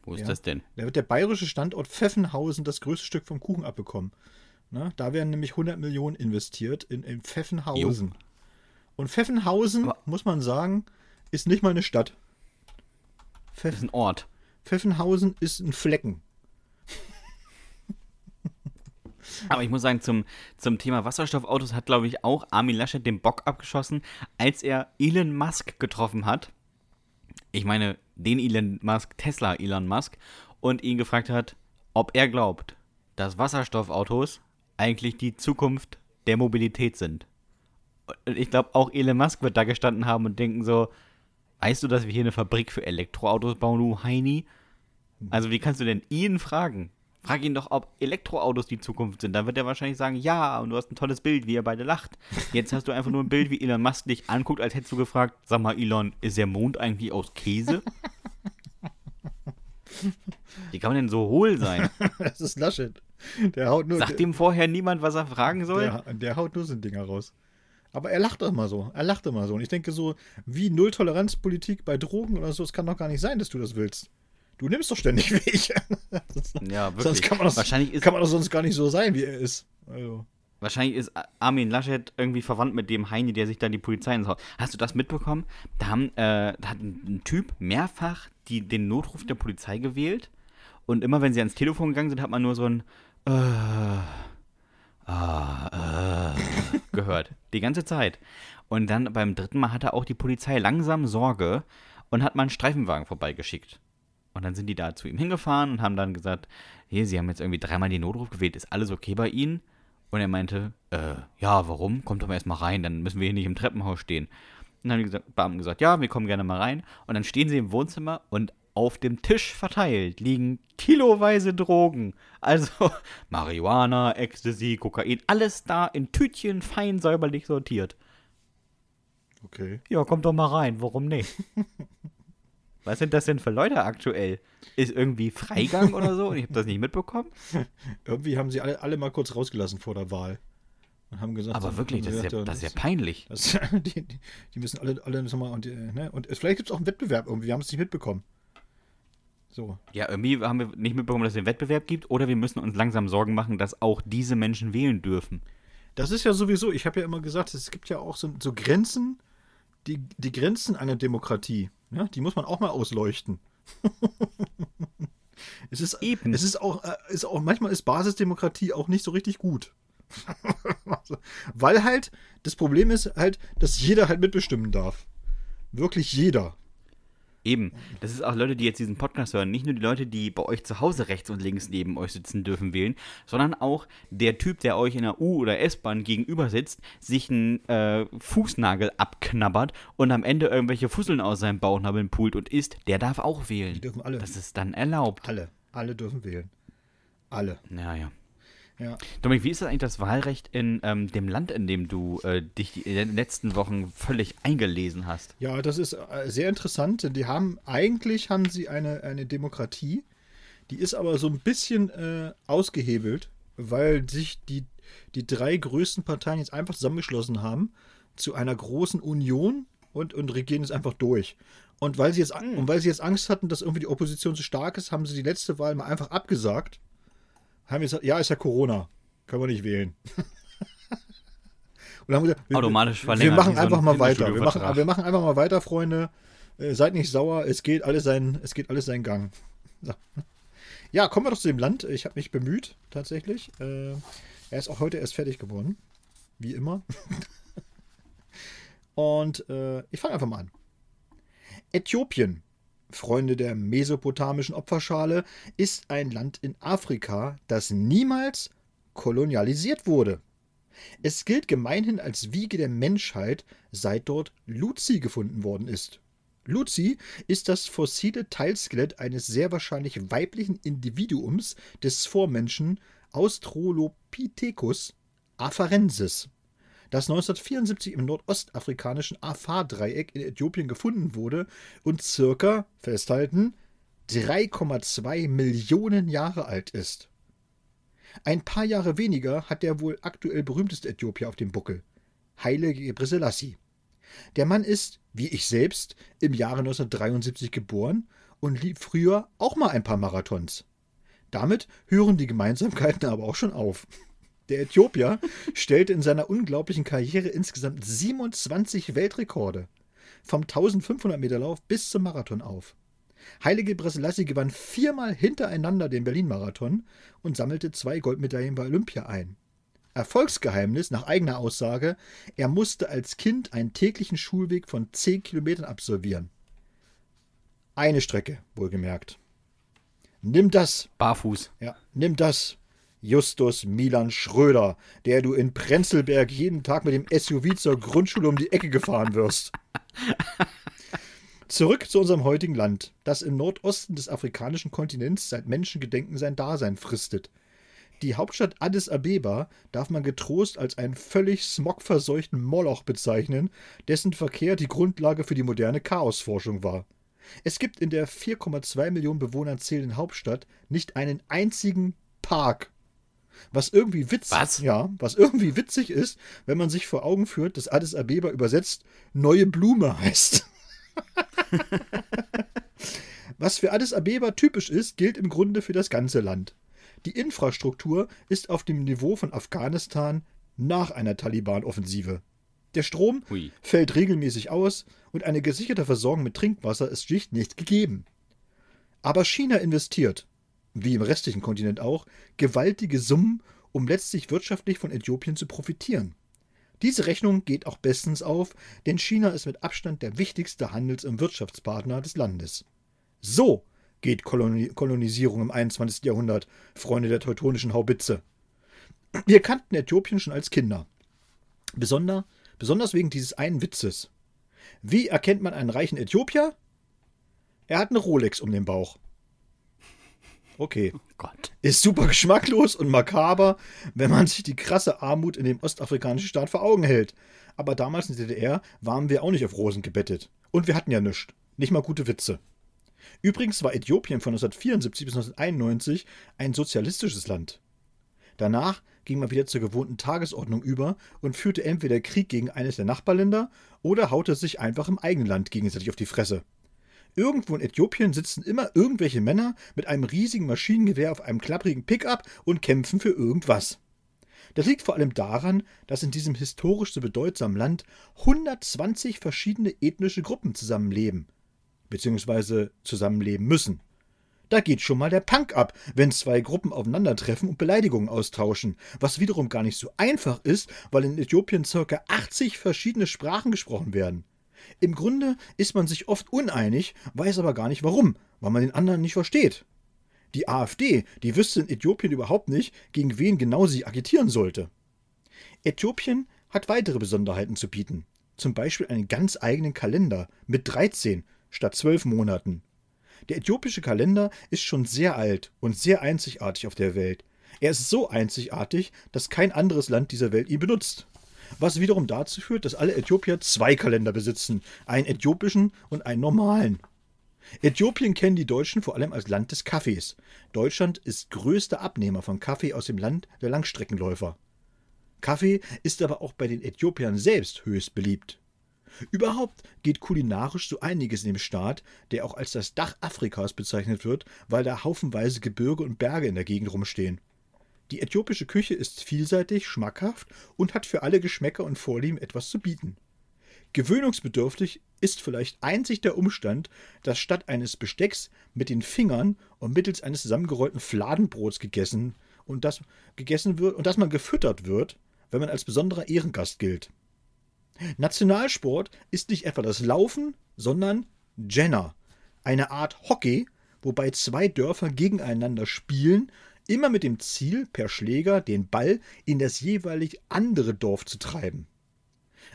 Wo ist ja, das denn? Da wird der bayerische Standort Pfeffenhausen das größte Stück vom Kuchen abbekommen. Na, da werden nämlich 100 Millionen investiert in, in Pfeffenhausen. Jo. Und Pfeffenhausen, Aber muss man sagen, ist nicht mal eine Stadt. Pfeff ist ein Ort. Pfeffenhausen ist ein Flecken. Aber ich muss sagen, zum, zum Thema Wasserstoffautos hat, glaube ich, auch Armin Laschet den Bock abgeschossen, als er Elon Musk getroffen hat. Ich meine, den Elon Musk, Tesla Elon Musk, und ihn gefragt hat, ob er glaubt, dass Wasserstoffautos eigentlich die Zukunft der Mobilität sind. Und ich glaube, auch Elon Musk wird da gestanden haben und denken so, weißt du, dass wir hier eine Fabrik für Elektroautos bauen, du Heini? Also wie kannst du denn ihn fragen? Frag ihn doch, ob Elektroautos die Zukunft sind. Dann wird er wahrscheinlich sagen, ja, und du hast ein tolles Bild, wie ihr beide lacht. Jetzt hast du einfach nur ein Bild, wie Elon Musk dich anguckt, als hättest du gefragt, sag mal, Elon, ist der Mond eigentlich aus Käse? [LAUGHS] Wie kann man denn so hohl sein? [LAUGHS] das ist Laschet. Der haut nur, Sagt ihm vorher niemand, was er fragen soll? Der, der haut nur so ein Dinger raus. Aber er lacht doch mal so. Er lacht immer so. Und ich denke so, wie Nulltoleranzpolitik bei Drogen oder so, es kann doch gar nicht sein, dass du das willst. Du nimmst doch ständig welche. [LAUGHS] ja, wirklich. Sonst kann man, das, Wahrscheinlich ist, kann man doch sonst gar nicht so sein, wie er ist. Also. Wahrscheinlich ist Armin Laschet irgendwie verwandt mit dem Heini, der sich dann die Polizei ins Haus. Hast du das mitbekommen? Da, haben, äh, da hat ein Typ mehrfach die, den Notruf der Polizei gewählt und immer wenn sie ans Telefon gegangen sind, hat man nur so ein äh, ah, äh, gehört. [LAUGHS] Die ganze Zeit. Und dann beim dritten Mal hatte auch die Polizei langsam Sorge und hat mal einen Streifenwagen vorbeigeschickt. Und dann sind die da zu ihm hingefahren und haben dann gesagt, hier, sie haben jetzt irgendwie dreimal den Notruf gewählt, ist alles okay bei Ihnen? Und er meinte, äh, ja, warum? Kommt doch mal erstmal rein, dann müssen wir hier nicht im Treppenhaus stehen. Und dann haben die gesagt, Beamten gesagt, ja, wir kommen gerne mal rein. Und dann stehen sie im Wohnzimmer und auf dem Tisch verteilt liegen kiloweise Drogen. Also [LAUGHS] Marihuana, Ecstasy, Kokain, alles da in Tütchen fein säuberlich sortiert. Okay. Ja, kommt doch mal rein, warum nicht? [LAUGHS] Was sind das denn für Leute aktuell? Ist irgendwie Freigang oder so? Ich habe das nicht mitbekommen. [LAUGHS] irgendwie haben sie alle, alle mal kurz rausgelassen vor der Wahl. Und haben gesagt, aber wirklich, das, ist ja, das ist ja peinlich. Das, [LAUGHS] die, die, müssen alle, alle nochmal und, ne? und vielleicht gibt es auch einen Wettbewerb irgendwie, wir haben es nicht mitbekommen. So. Ja, irgendwie haben wir nicht mitbekommen, dass es einen Wettbewerb gibt oder wir müssen uns langsam Sorgen machen, dass auch diese Menschen wählen dürfen. Das ist ja sowieso, ich habe ja immer gesagt, es gibt ja auch so, so Grenzen, die, die Grenzen einer Demokratie. Ja, die muss man auch mal ausleuchten. [LAUGHS] es ist eben. Es ist auch, äh, ist auch, manchmal ist Basisdemokratie auch nicht so richtig gut. [LAUGHS] Weil halt, das Problem ist halt, dass jeder halt mitbestimmen darf. Wirklich jeder. Eben. Das ist auch Leute, die jetzt diesen Podcast hören. Nicht nur die Leute, die bei euch zu Hause rechts und links neben euch sitzen dürfen wählen, sondern auch der Typ, der euch in der U- oder S-Bahn gegenüber sitzt, sich einen äh, Fußnagel abknabbert und am Ende irgendwelche Fusseln aus seinem Bauchnabeln pult und isst, der darf auch wählen. Die dürfen alle. Das ist dann erlaubt. Alle. Alle dürfen wählen. Alle. Ja, ja. Dominik, wie ist das eigentlich das Wahlrecht in ähm, dem Land, in dem du äh, dich in den letzten Wochen völlig eingelesen hast? Ja, das ist äh, sehr interessant. Die haben eigentlich haben sie eine, eine Demokratie, die ist aber so ein bisschen äh, ausgehebelt, weil sich die, die drei größten Parteien jetzt einfach zusammengeschlossen haben zu einer großen Union und, und regieren es einfach durch. Und weil sie jetzt, mhm. und weil sie jetzt Angst hatten, dass irgendwie die Opposition zu stark ist, haben sie die letzte Wahl mal einfach abgesagt haben gesagt, ja, ist ja Corona. Können wir nicht wählen. [LAUGHS] Und haben gesagt, wir, Automatisch verlängert. Wir machen einfach so mal weiter. Wir machen, wir machen einfach mal weiter, Freunde. Äh, seid nicht sauer, es geht alles sein, es geht alles seinen Gang. [LAUGHS] So. Ja, kommen wir doch zu dem Land. Ich habe mich bemüht, tatsächlich. Äh, er ist auch heute erst fertig geworden. Wie immer. [LAUGHS] Und äh, ich fange einfach mal an. Äthiopien Freunde der mesopotamischen Opferschale, ist ein Land in Afrika, das niemals kolonialisiert wurde. Es gilt gemeinhin als Wiege der Menschheit, seit dort Luzi gefunden worden ist. Luzi ist das fossile Teilskelett eines sehr wahrscheinlich weiblichen Individuums des Vormenschen Australopithecus afarensis das 1974 im nordostafrikanischen Afar-Dreieck in Äthiopien gefunden wurde und circa, festhalten, 3,2 Millionen Jahre alt ist. Ein paar Jahre weniger hat der wohl aktuell berühmteste Äthiopier auf dem Buckel, Haile Gebrselassie. Der Mann ist, wie ich selbst, im Jahre 1973 geboren und lief früher auch mal ein paar Marathons. Damit hören die Gemeinsamkeiten [LAUGHS] aber auch schon auf. Der Äthiopier stellte in seiner unglaublichen Karriere insgesamt 27 Weltrekorde. Vom 1500 Meter Lauf bis zum Marathon auf. Heilige Bresselassie gewann viermal hintereinander den Berlin-Marathon und sammelte zwei Goldmedaillen bei Olympia ein. Erfolgsgeheimnis nach eigener Aussage, er musste als Kind einen täglichen Schulweg von 10 Kilometern absolvieren. Eine Strecke, wohlgemerkt. Nimm das. Barfuß. Ja, nimm das. Justus Milan Schröder, der du in Prenzlberg jeden Tag mit dem SUV zur Grundschule um die Ecke gefahren wirst. [LAUGHS] Zurück zu unserem heutigen Land, das im Nordosten des afrikanischen Kontinents seit Menschengedenken sein Dasein fristet. Die Hauptstadt Addis Abeba darf man getrost als einen völlig smogverseuchten Moloch bezeichnen, dessen Verkehr die Grundlage für die moderne Chaosforschung war. Es gibt in der 4,2 Millionen Bewohner zählenden Hauptstadt nicht einen einzigen Park. Was irgendwie witzig, was? Ja, was irgendwie witzig ist, wenn man sich vor Augen führt, dass Addis Abeba übersetzt neue Blume heißt. [LAUGHS] Was für Addis Abeba typisch ist, gilt im Grunde für das ganze Land. Die Infrastruktur ist auf dem Niveau von Afghanistan nach einer Taliban-Offensive. Der Strom Hui. fällt regelmäßig aus und eine gesicherte Versorgung mit Trinkwasser ist schlicht nicht gegeben. Aber China investiert, wie im restlichen Kontinent auch, gewaltige Summen, um letztlich wirtschaftlich von Äthiopien zu profitieren. Diese Rechnung geht auch bestens auf, denn China ist mit Abstand der wichtigste Handels- und Wirtschaftspartner des Landes. So geht Kolonisierung im 21. Jahrhundert, Freunde der teutonischen Haubitze. Wir kannten Äthiopien schon als Kinder. Besonder, besonders wegen dieses einen Witzes. Wie erkennt man einen reichen Äthiopier? Er hat eine Rolex um den Bauch. Okay. Oh. Ist super geschmacklos und makaber, wenn man sich die krasse Armut in dem ostafrikanischen Staat vor Augen hält. Aber damals in der DDR waren wir auch nicht auf Rosen gebettet. Und wir hatten ja nichts. Nicht mal gute Witze. Übrigens war Äthiopien von 1974 bis 1991 ein sozialistisches Land. Danach ging man wieder zur gewohnten Tagesordnung über und führte entweder Krieg gegen eines der Nachbarländer oder haute sich einfach im eigenen Land gegenseitig auf die Fresse. Irgendwo in Äthiopien sitzen immer irgendwelche Männer mit einem riesigen Maschinengewehr auf einem klapprigen Pickup und kämpfen für irgendwas. Das liegt vor allem daran, dass in diesem historisch so bedeutsamen Land 120 verschiedene ethnische Gruppen zusammenleben, beziehungsweise zusammenleben müssen. Da geht schon mal der Punk ab, wenn zwei Gruppen aufeinandertreffen und Beleidigungen austauschen, was wiederum gar nicht so einfach ist, weil in Äthiopien ca. 80 verschiedene Sprachen gesprochen werden. Im Grunde ist man sich oft uneinig, weiß aber gar nicht warum, weil man den anderen nicht versteht. Die AfD, die wüsste in Äthiopien überhaupt nicht, gegen wen genau sie agitieren sollte. Äthiopien hat weitere Besonderheiten zu bieten. Zum Beispiel einen ganz eigenen Kalender mit 13 statt 12 Monaten. Der äthiopische Kalender ist schon sehr alt und sehr einzigartig auf der Welt. Er ist so einzigartig, dass kein anderes Land dieser Welt ihn benutzt was wiederum dazu führt, dass alle Äthiopier zwei Kalender besitzen, einen äthiopischen und einen normalen. Äthiopien kennen die Deutschen vor allem als Land des Kaffees. Deutschland ist größter Abnehmer von Kaffee aus dem Land der Langstreckenläufer. Kaffee ist aber auch bei den Äthiopiern selbst höchst beliebt. Überhaupt geht kulinarisch so einiges in dem Staat, der auch als das Dach Afrikas bezeichnet wird, weil da haufenweise Gebirge und Berge in der Gegend rumstehen. Die äthiopische Küche ist vielseitig, schmackhaft und hat für alle Geschmäcker und Vorlieben etwas zu bieten. Gewöhnungsbedürftig ist vielleicht einzig der Umstand, dass statt eines Bestecks mit den Fingern und mittels eines zusammengerollten Fladenbrots gegessen und das gegessen wird und dass man gefüttert wird, wenn man als besonderer Ehrengast gilt. Nationalsport ist nicht etwa das Laufen, sondern Jenner, eine Art Hockey, wobei zwei Dörfer gegeneinander spielen immer mit dem Ziel, per Schläger den Ball in das jeweilig andere Dorf zu treiben.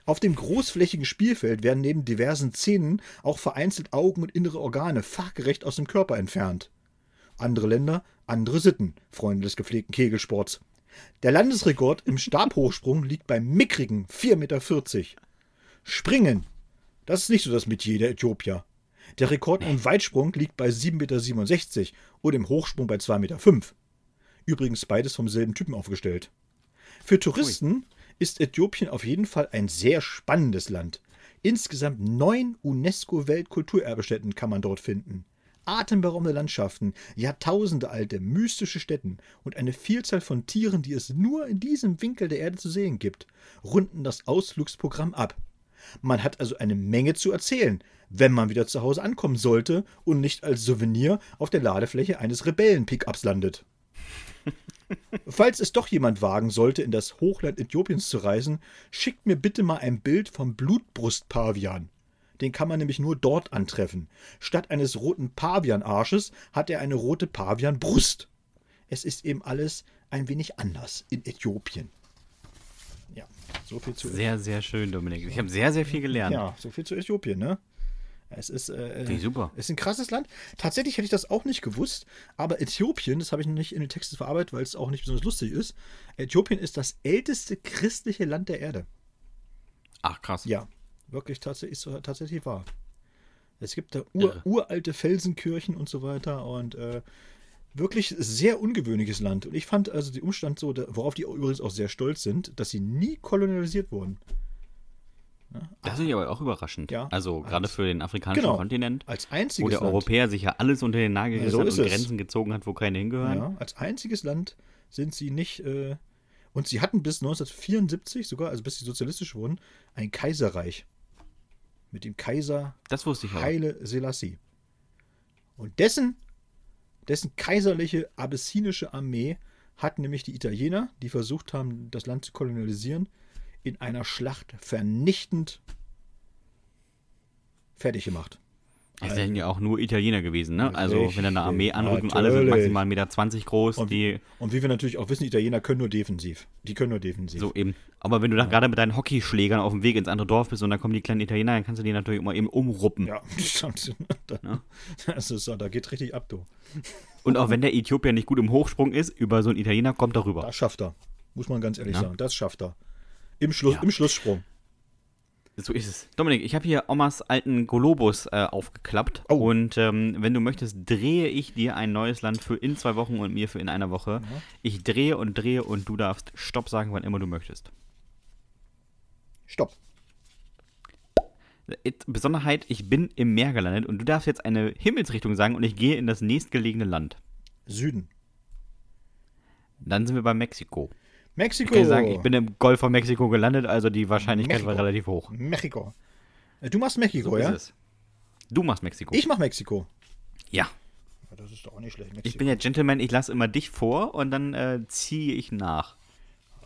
Auf dem großflächigen Spielfeld werden neben diversen Zähnen auch vereinzelt Augen und innere Organe fachgerecht aus dem Körper entfernt. Andere Länder, andere Sitten, Freunde des gepflegten Kegelsports. Der Landesrekord im Stabhochsprung liegt bei mickrigen 4,40 Meter. Springen, das ist nicht so das Metier der Äthiopier. Der Rekord im Weitsprung liegt bei 7,67 Meter und im Hochsprung bei 2,5 Meter. Übrigens beides vom selben Typen aufgestellt. Für Touristen ist Äthiopien auf jeden Fall ein sehr spannendes Land. Insgesamt neun UNESCO-Weltkulturerbestätten kann man dort finden. atemberaubende Landschaften, Jahrtausende alte, mystische Städten und eine Vielzahl von Tieren, die es nur in diesem Winkel der Erde zu sehen gibt, runden das Ausflugsprogramm ab. Man hat also eine Menge zu erzählen, wenn man wieder zu Hause ankommen sollte und nicht als Souvenir auf der Ladefläche eines Rebellen-Pickups landet. Falls es doch jemand wagen sollte, in das Hochland Äthiopiens zu reisen, schickt mir bitte mal ein Bild vom Blutbrustpavian. Den kann man nämlich nur dort antreffen. Statt eines roten Pavianarsches hat er eine rote Pavianbrust. Es ist eben alles ein wenig anders in Äthiopien. Ja, so viel zu. Sehr, sehr schön, Dominik. Ich habe sehr, sehr viel gelernt. Ja, so viel zu Äthiopien, ne? Es ist, äh, Wie super. Es ist ein krasses Land. Tatsächlich hätte ich das auch nicht gewusst, aber Äthiopien, das habe ich noch nicht in den Texten verarbeitet, weil es auch nicht besonders lustig ist. Äthiopien ist das älteste christliche Land der Erde. Ach, krass. Ja, wirklich tatsächlich, ist tatsächlich wahr. Es gibt da ur, uralte Felsenkirchen und so weiter und äh, wirklich sehr ungewöhnliches Land. Und ich fand also den Umstand so, worauf die übrigens auch sehr stolz sind, dass sie nie kolonialisiert wurden. Das ist aber auch überraschend. Ja, also gerade für den afrikanischen genau, Kontinent. Als einziges Wo der Land. Europäer sich ja alles unter den Nagel gerissen ja, so hat und Grenzen gezogen hat, wo keine hingehören. Ja, als einziges Land sind sie nicht. Äh, und sie hatten bis 1974 sogar, also bis sie sozialistisch wurden, ein Kaiserreich. Mit dem Kaiser das wusste ich Haile Selassie. Und dessen, dessen kaiserliche abyssinische Armee hatten nämlich die Italiener, die versucht haben, das Land zu kolonialisieren, in einer Schlacht vernichtend fertig gemacht. Es sind ja auch nur Italiener gewesen, ne? Also, Richtig, wenn eine Armee anrückt und alle sind maximal 1,20 Meter groß. Und, die und wie wir natürlich auch wissen, Italiener können nur defensiv. Die können nur defensiv. So eben. Aber wenn du da ja. gerade mit deinen Hockeyschlägern auf dem Weg ins andere Dorf bist und dann kommen die kleinen Italiener, dann kannst du die natürlich immer eben umruppen. Ja, ja? [LAUGHS] Das ist so, da geht richtig ab, du. Und auch wenn der Äthiopier nicht gut im Hochsprung ist, über so einen Italiener kommt er rüber. Das schafft er. Muss man ganz ehrlich ja. sagen. Das schafft er. Im, Schluss, ja. Im Schlusssprung. So ist es. Dominik, ich habe hier Omas alten Globus äh, aufgeklappt. Oh. Und ähm, wenn du möchtest, drehe ich dir ein neues Land für in zwei Wochen und mir für in einer Woche. Ja. Ich drehe und drehe und du darfst Stopp sagen, wann immer du möchtest. Stopp. Besonderheit, ich bin im Meer gelandet und du darfst jetzt eine Himmelsrichtung sagen und ich gehe in das nächstgelegene Land. Süden. Dann sind wir bei Mexiko. Mexiko. Ich kann sagen, ich bin im Golf von Mexiko gelandet, also die Wahrscheinlichkeit Mexiko. war relativ hoch. Mexiko. Äh, du machst Mexiko, so ja? Es. Du machst Mexiko. Ich mach Mexiko. Ja. Das ist doch auch nicht schlecht. Mexiko. Ich bin ja Gentleman, ich lasse immer dich vor und dann äh, ziehe ich nach.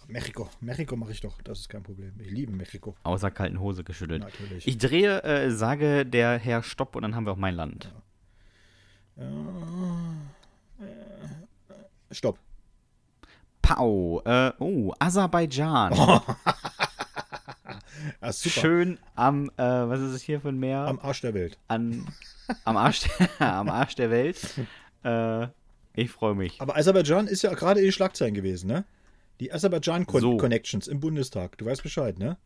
Mexiko. Mexiko mache ich doch, das ist kein Problem. Ich liebe Mexiko. Außer kalten Hose geschüttelt. Natürlich. Ich drehe, äh, sage der Herr Stopp und dann haben wir auch mein Land. Ja. Äh, äh, stopp. Pau. Äh, oh, Aserbaidschan. Oh. [LAUGHS] Schön am, äh, was ist es hier für ein Meer? Am Arsch der Welt. An, am, Arsch, [LAUGHS] am Arsch der Welt. Äh, ich freue mich. Aber Aserbaidschan ist ja gerade in den Schlagzeilen gewesen, ne? Die Aserbaidschan-Connections so. im Bundestag. Du weißt Bescheid, ne?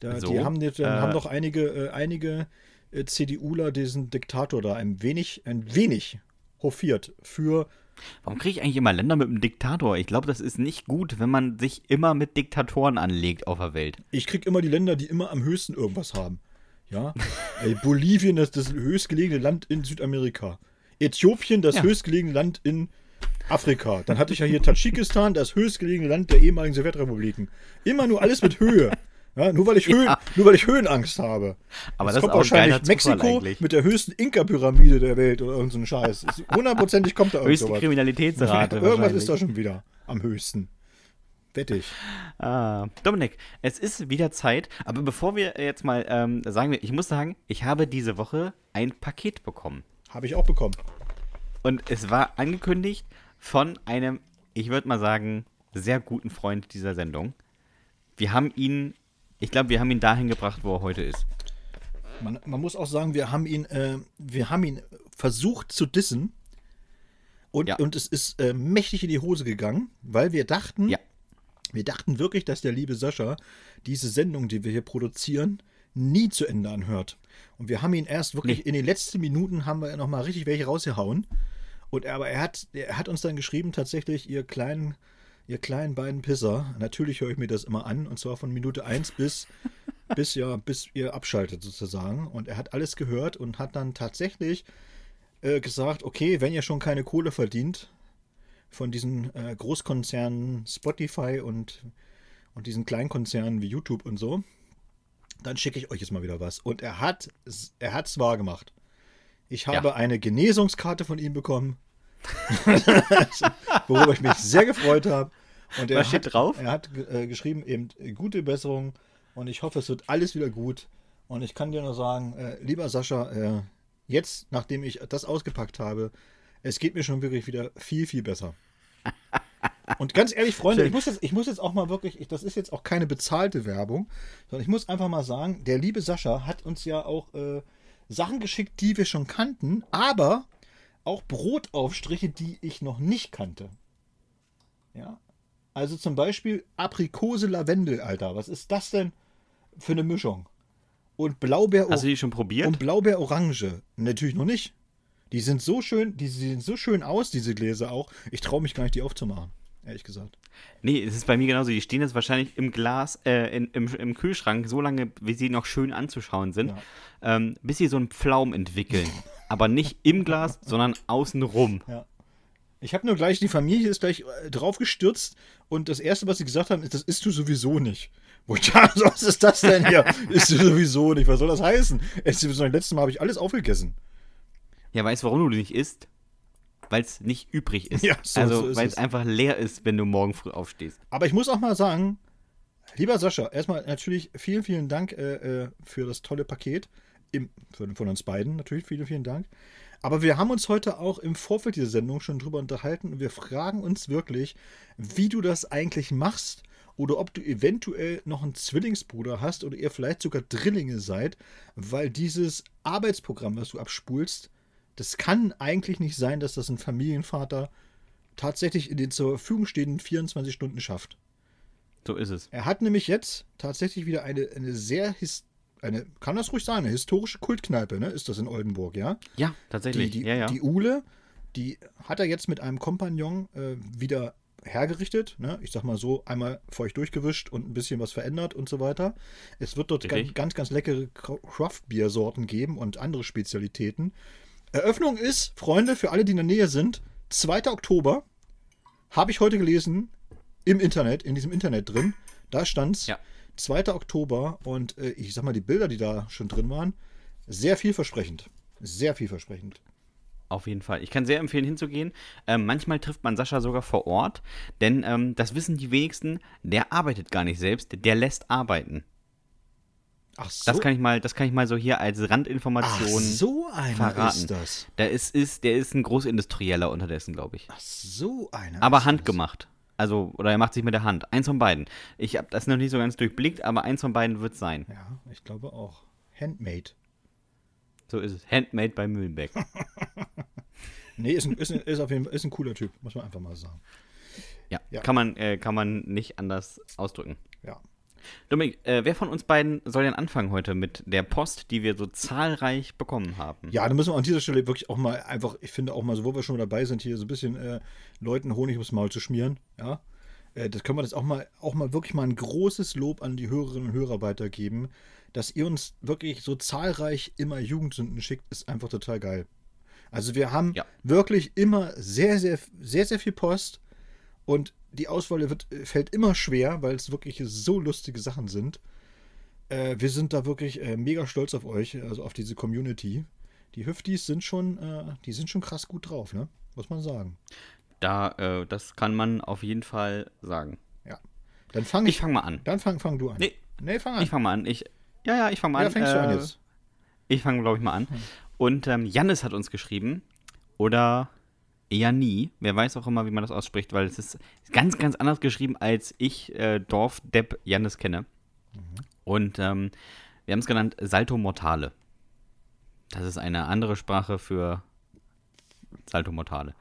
Da, so, die haben, die, äh, haben doch einige, äh, einige äh, CDUler diesen Diktator da ein wenig, ein wenig hofiert für Warum kriege ich eigentlich immer Länder mit einem Diktator? Ich glaube, das ist nicht gut, wenn man sich immer mit Diktatoren anlegt auf der Welt. Ich kriege immer die Länder, die immer am höchsten irgendwas haben. Ja, Ey, Bolivien ist das höchstgelegene Land in Südamerika. Äthiopien das ja. höchstgelegene Land in Afrika. Dann hatte ich ja hier Tadschikistan, das höchstgelegene Land der ehemaligen Sowjetrepubliken. Immer nur alles mit Höhe. Ja, nur, weil ich Höhen, ja. nur weil ich Höhenangst habe. Aber Jetzt das kommt wahrscheinlich Mexiko mit der höchsten Inka-Pyramide der Welt oder irgendein so Scheiß. Hundertprozentig kommt da irgendwas. Höchste Kriminalitätsrate. irgendwas ist da schon wieder am höchsten. Wettig. Ah, Dominik, es ist wieder Zeit, aber bevor wir jetzt mal ähm, sagen, wir, ich muss sagen, ich habe diese Woche ein Paket bekommen. Habe ich auch bekommen. Und es war angekündigt von einem, ich würde mal sagen, sehr guten Freund dieser Sendung. Wir haben ihn ich glaube, wir haben ihn dahin gebracht, wo er heute ist. Man, man muss auch sagen, wir haben ihn, äh, wir haben ihn versucht zu dissen. Und, ja. und es ist äh, mächtig in die Hose gegangen, weil wir dachten, ja. wir dachten wirklich, dass der liebe Sascha diese Sendung, die wir hier produzieren, nie zu Ende anhört. Und wir haben ihn erst wirklich nee. in den letzten Minuten haben wir noch mal richtig welche rausgehauen. Und aber er hat, er hat uns dann geschrieben, tatsächlich, ihr kleinen ihr kleinen beiden Pisser, natürlich höre ich mir das immer an, und zwar von Minute 1 bis, bis, ja, bis ihr abschaltet sozusagen. Und er hat alles gehört und hat dann tatsächlich äh, gesagt, okay, wenn ihr schon keine Kohle verdient von diesen äh, Großkonzernen Spotify und, und diesen Kleinkonzernen wie YouTube und so, dann schicke ich euch jetzt mal wieder was. Und er hat er hat's wahr gemacht. Ich habe ja. eine Genesungskarte von ihm bekommen, [LAUGHS] worüber ich mich sehr gefreut habe. Und er Was steht hat, drauf? Er hat äh, geschrieben, eben gute Besserung und ich hoffe, es wird alles wieder gut. Und ich kann dir nur sagen, äh, lieber Sascha, äh, jetzt, nachdem ich das ausgepackt habe, es geht mir schon wirklich wieder viel, viel besser. [LAUGHS] Und ganz ehrlich, Freunde, ich muss, jetzt, ich muss jetzt auch mal wirklich, ich, das ist jetzt auch keine bezahlte Werbung, sondern ich muss einfach mal sagen, der liebe Sascha hat uns ja auch äh, Sachen geschickt, die wir schon kannten, aber auch Brotaufstriche, die ich noch nicht kannte. Ja. Also zum Beispiel Aprikose Lavendel, Alter. Was ist das denn für eine Mischung? Und Blaubeer Hast du die schon probiert? Und Blaubeer Orange. Natürlich noch nicht. Die sind so schön, die sehen so schön aus, diese Gläser auch. Ich traue mich gar nicht, die aufzumachen, ehrlich gesagt. Nee, es ist bei mir genauso. Die stehen jetzt wahrscheinlich im Glas, äh, in, im, im, Kühlschrank, so lange, wie sie noch schön anzuschauen sind, ja. ähm, bis sie so einen Pflaum entwickeln. [LAUGHS] Aber nicht im Glas, sondern außenrum. Ja. Ich habe nur gleich, die Familie ist gleich äh, drauf gestürzt und das Erste, was sie gesagt haben, ist, das isst du sowieso nicht. Wo ich [LAUGHS] dachte, was ist das denn hier? [LAUGHS] isst du sowieso nicht. Was soll das heißen? Das letzte Mal habe ich alles aufgegessen. Ja, weißt du, warum du nicht isst? Weil es nicht übrig ist. Ja, so, also, so weil es einfach leer ist, wenn du morgen früh aufstehst. Aber ich muss auch mal sagen, lieber Sascha, erstmal natürlich vielen, vielen Dank äh, äh für das tolle Paket. Im, von uns beiden natürlich, vielen, vielen Dank. Aber wir haben uns heute auch im Vorfeld dieser Sendung schon drüber unterhalten und wir fragen uns wirklich, wie du das eigentlich machst oder ob du eventuell noch einen Zwillingsbruder hast oder ihr vielleicht sogar Drillinge seid, weil dieses Arbeitsprogramm, was du abspulst, das kann eigentlich nicht sein, dass das ein Familienvater tatsächlich in den zur Verfügung stehenden 24 Stunden schafft. So ist es. Er hat nämlich jetzt tatsächlich wieder eine, eine sehr historische eine, kann das ruhig sein, eine historische Kultkneipe, ne? Ist das in Oldenburg, ja? Ja, tatsächlich. Die, die, ja, ja. die Ule, die hat er jetzt mit einem Kompagnon äh, wieder hergerichtet. Ne? Ich sag mal so, einmal feucht durchgewischt und ein bisschen was verändert und so weiter. Es wird dort ganz, ganz, ganz leckere Craft-Bier-Sorten geben und andere Spezialitäten. Eröffnung ist, Freunde, für alle, die in der Nähe sind, 2. Oktober. Habe ich heute gelesen im Internet, in diesem Internet drin. Da stand's. Ja. 2. Oktober und äh, ich sag mal, die Bilder, die da schon drin waren, sehr vielversprechend. Sehr vielversprechend. Auf jeden Fall. Ich kann sehr empfehlen, hinzugehen. Ähm, manchmal trifft man Sascha sogar vor Ort, denn ähm, das wissen die wenigsten, der arbeitet gar nicht selbst, der lässt arbeiten. Ach so. Das kann ich mal, das kann ich mal so hier als Randinformation Ach, so einer verraten. ist das. Der ist, ist, der ist ein Großindustrieller unterdessen, glaube ich. Ach, so einer. Aber handgemacht. Also, oder er macht sich mit der Hand. Eins von beiden. Ich habe das noch nicht so ganz durchblickt, aber eins von beiden wird es sein. Ja, ich glaube auch. Handmade. So ist es. Handmade bei Mühlenbeck. [LAUGHS] nee, ist, ein, ist, ein, ist auf jeden Fall ist ein cooler Typ, muss man einfach mal sagen. Ja, ja. Kann, man, äh, kann man nicht anders ausdrücken. Ja. Dominik, äh, wer von uns beiden soll denn anfangen heute mit der Post, die wir so zahlreich bekommen haben? Ja, da müssen wir an dieser Stelle wirklich auch mal einfach, ich finde auch mal so, wo wir schon dabei sind, hier so ein bisschen äh, Leuten Honig ums Maul zu schmieren. Ja. Äh, das können wir jetzt auch mal, auch mal wirklich mal ein großes Lob an die Hörerinnen und Hörer weitergeben. Dass ihr uns wirklich so zahlreich immer Jugendsünden schickt, ist einfach total geil. Also wir haben ja. wirklich immer sehr, sehr, sehr, sehr viel Post und die Auswahl wird, fällt immer schwer, weil es wirklich so lustige Sachen sind. Äh, wir sind da wirklich äh, mega stolz auf euch, also auf diese Community. Die Hüftis sind schon, äh, die sind schon krass gut drauf, ne? Muss man sagen. Da, äh, das kann man auf jeden Fall sagen. Ja. Dann fang ich. Ich fang mal an. Dann fang, fang du an. Nee, nee fang an. Ich fang mal an. Ich, ja, ja, ich fang mal ja, an. Fängst du an äh, jetzt. Ich fange, glaube ich, mal an. Hm. Und ähm, Jannis hat uns geschrieben, oder eher nie. Wer weiß auch immer, wie man das ausspricht, weil es ist ganz, ganz anders geschrieben, als ich äh, Dorf Depp Jannis kenne. Mhm. Und ähm, wir haben es genannt Salto Mortale. Das ist eine andere Sprache für Salto Mortale.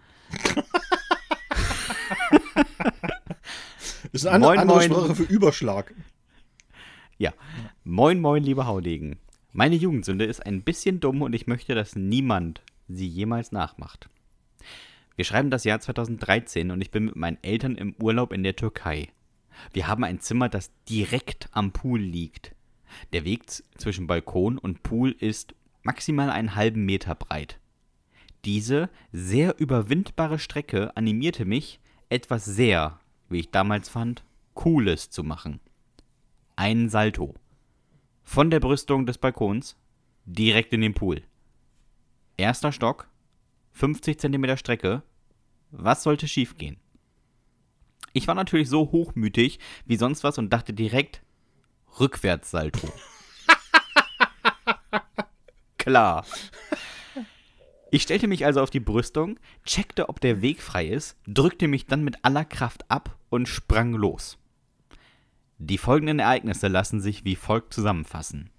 Das [LAUGHS] ist eine moin, andere moin. Sprache für Überschlag. Ja. Moin, moin, liebe Haudegen. Meine Jugendsünde ist ein bisschen dumm und ich möchte, dass niemand sie jemals nachmacht. Wir schreiben das Jahr 2013 und ich bin mit meinen Eltern im Urlaub in der Türkei. Wir haben ein Zimmer, das direkt am Pool liegt. Der Weg zwischen Balkon und Pool ist maximal einen halben Meter breit. Diese sehr überwindbare Strecke animierte mich, etwas sehr, wie ich damals fand, Cooles zu machen. Ein Salto. Von der Brüstung des Balkons direkt in den Pool. Erster Stock, 50 cm Strecke. Was sollte schiefgehen? Ich war natürlich so hochmütig wie sonst was und dachte direkt Rückwärtssalto. [LAUGHS] Klar. Ich stellte mich also auf die Brüstung, checkte, ob der Weg frei ist, drückte mich dann mit aller Kraft ab und sprang los. Die folgenden Ereignisse lassen sich wie folgt zusammenfassen.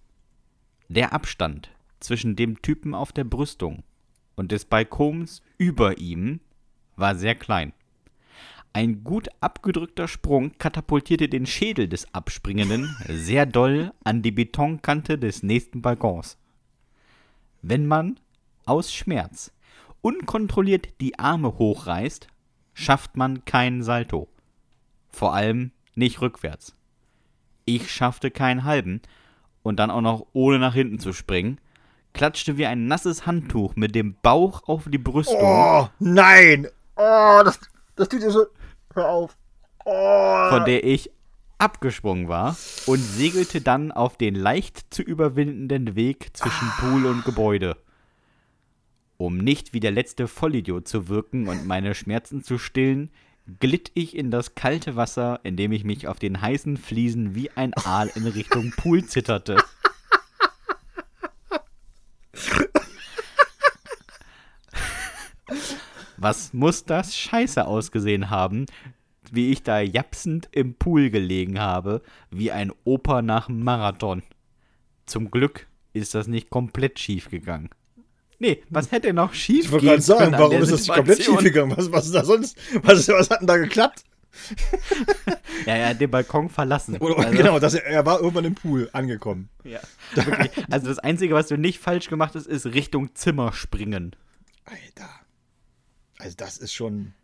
Der Abstand zwischen dem Typen auf der Brüstung und des Balkons über ihm war sehr klein. Ein gut abgedrückter Sprung katapultierte den Schädel des Abspringenden sehr doll an die Betonkante des nächsten Balkons. Wenn man aus Schmerz unkontrolliert die Arme hochreißt, schafft man keinen Salto. Vor allem nicht rückwärts. Ich schaffte keinen halben und dann auch noch ohne nach hinten zu springen, klatschte wie ein nasses Handtuch mit dem Bauch auf die Brüstung. Oh, nein! Oh, das, das tut dir so. Hör auf. Oh. Von der ich abgesprungen war und segelte dann auf den leicht zu überwindenden Weg zwischen Pool und Gebäude. Um nicht wie der letzte Vollidiot zu wirken und meine Schmerzen zu stillen, glitt ich in das kalte Wasser, indem ich mich auf den heißen Fliesen wie ein Aal in Richtung Pool zitterte. Was muss das scheiße ausgesehen haben, wie ich da japsend im Pool gelegen habe, wie ein Opa nach dem Marathon. Zum Glück ist das nicht komplett schief gegangen. Nee, was hätte noch schief Ich wollte gerade sagen, warum ist das nicht komplett schief gegangen? Was, was ist da sonst? Was, was hat denn da geklappt? Ja, er hat den Balkon verlassen. Oder, also, genau, das, er war irgendwann im Pool angekommen. Ja, wirklich. Also das Einzige, was du nicht falsch gemacht hast, ist Richtung Zimmer springen. Alter. Also das ist schon...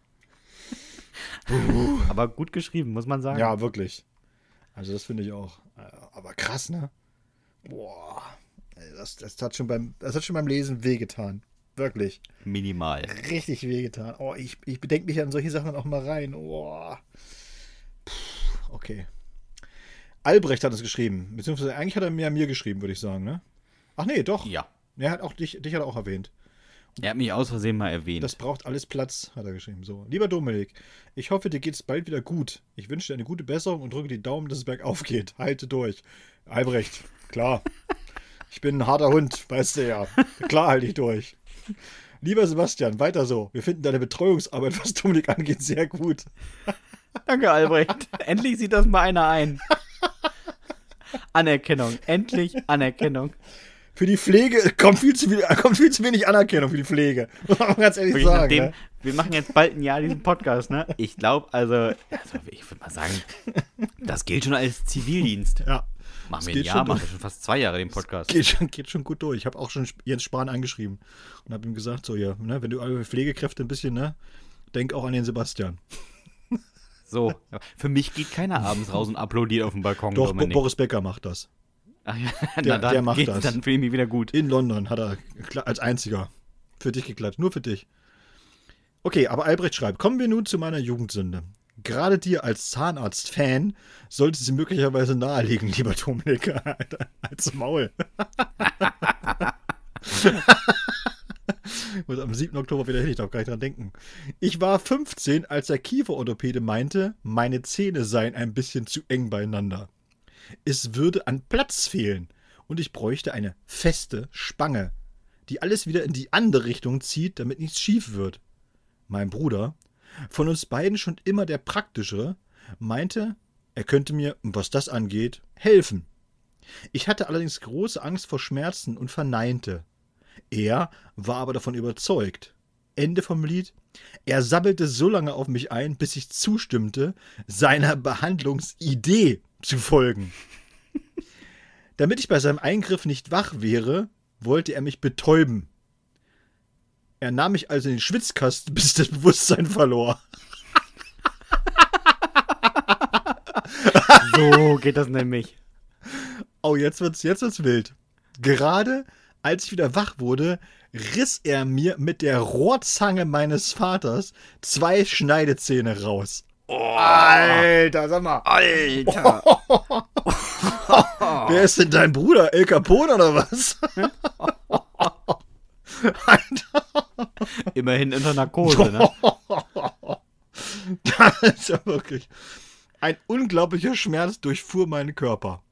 [LAUGHS] Aber gut geschrieben, muss man sagen. Ja, wirklich. Also das finde ich auch. Aber krass, ne? Boah. Das, das, hat schon beim, das hat schon beim Lesen wehgetan. Wirklich. Minimal. Richtig wehgetan. Oh, ich, ich bedenke mich an solche Sachen auch mal rein. Oh. Puh, okay. Albrecht hat es geschrieben. Beziehungsweise eigentlich hat er mir, mir geschrieben, würde ich sagen, ne? Ach nee, doch. Ja. Er hat auch dich, dich hat er auch erwähnt. Er hat mich aus Versehen mal erwähnt. Das braucht alles Platz, hat er geschrieben. So, lieber Dominik, ich hoffe, dir geht es bald wieder gut. Ich wünsche dir eine gute Besserung und drücke die Daumen, dass es bergauf geht. Halte durch. Albrecht, klar. [LAUGHS] Ich bin ein harter Hund, weißt du ja. Klar halte ich durch. [LAUGHS] Lieber Sebastian, weiter so. Wir finden deine Betreuungsarbeit, was Dominik angeht, sehr gut. Danke, Albrecht. [LAUGHS] Endlich sieht das mal einer ein. Anerkennung. Endlich Anerkennung. Für die Pflege kommt viel zu, viel, kommt viel zu wenig Anerkennung für die Pflege. [LAUGHS] Muss man ganz ehrlich Wirklich sagen. Nachdem, ne? Wir machen jetzt bald ein Jahr diesen Podcast, ne? Ich glaube, also, also, ich würde mal sagen, das gilt schon als Zivildienst. Ja. Machen wir ein Jahr, machen wir schon fast zwei Jahre den Podcast. Geht schon, geht schon gut durch. Ich habe auch schon Jens Spahn angeschrieben und habe ihm gesagt, so, ja, ne, wenn du alle Pflegekräfte ein bisschen, ne, denk auch an den Sebastian. So, für mich geht keiner abends raus und uploadiert auf dem Balkon. Doch, Dominik. Boris Becker macht das. Ach ja, der, der macht das. Dann fühle ich mich wieder gut. In London hat er als einziger für dich geklappt. Nur für dich. Okay, aber Albrecht schreibt, kommen wir nun zu meiner Jugendsünde. Gerade dir als Zahnarzt-Fan sollte sie möglicherweise nahelegen, lieber Dominik, [LAUGHS] als Maul. muss am 7. Oktober wieder hin, ich darf gar nicht dran denken. Ich war 15, als der Kieferorthopäde meinte, meine Zähne seien ein bisschen zu eng beieinander. Es würde an Platz fehlen und ich bräuchte eine feste Spange, die alles wieder in die andere Richtung zieht, damit nichts schief wird. Mein Bruder, von uns beiden schon immer der praktischere, meinte, er könnte mir, was das angeht, helfen. Ich hatte allerdings große Angst vor Schmerzen und verneinte. Er war aber davon überzeugt. Ende vom Lied. Er sabbelte so lange auf mich ein, bis ich zustimmte, seiner Behandlungsidee zu folgen. [LAUGHS] Damit ich bei seinem Eingriff nicht wach wäre, wollte er mich betäuben. Er nahm mich also in den Schwitzkasten, [LAUGHS] bis das Bewusstsein verlor. [LAUGHS] so geht das nämlich. Oh, jetzt wird's, jetzt wird's wild. Gerade als ich wieder wach wurde, riss er mir mit der Rohrzange meines Vaters zwei Schneidezähne raus. Oh, Alter, sag mal. Alter. [LAUGHS] Wer ist denn dein Bruder? El Capone oder was? Alter. [LAUGHS] Immerhin unter Narkose, ne? [LAUGHS] das ist ja wirklich. Ein unglaublicher Schmerz durchfuhr meinen Körper.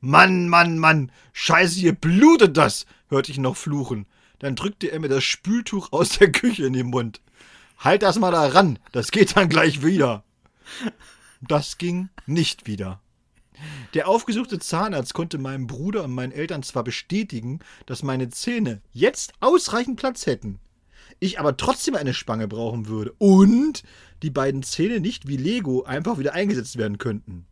Mann, Mann, Mann, scheiße, hier blutet das, hörte ich noch fluchen. Dann drückte er mir das Spültuch aus der Küche in den Mund. Halt das mal da ran, das geht dann gleich wieder. Das ging nicht wieder. Der aufgesuchte Zahnarzt konnte meinem Bruder und meinen Eltern zwar bestätigen, dass meine Zähne jetzt ausreichend Platz hätten, ich aber trotzdem eine Spange brauchen würde und die beiden Zähne nicht wie Lego einfach wieder eingesetzt werden könnten.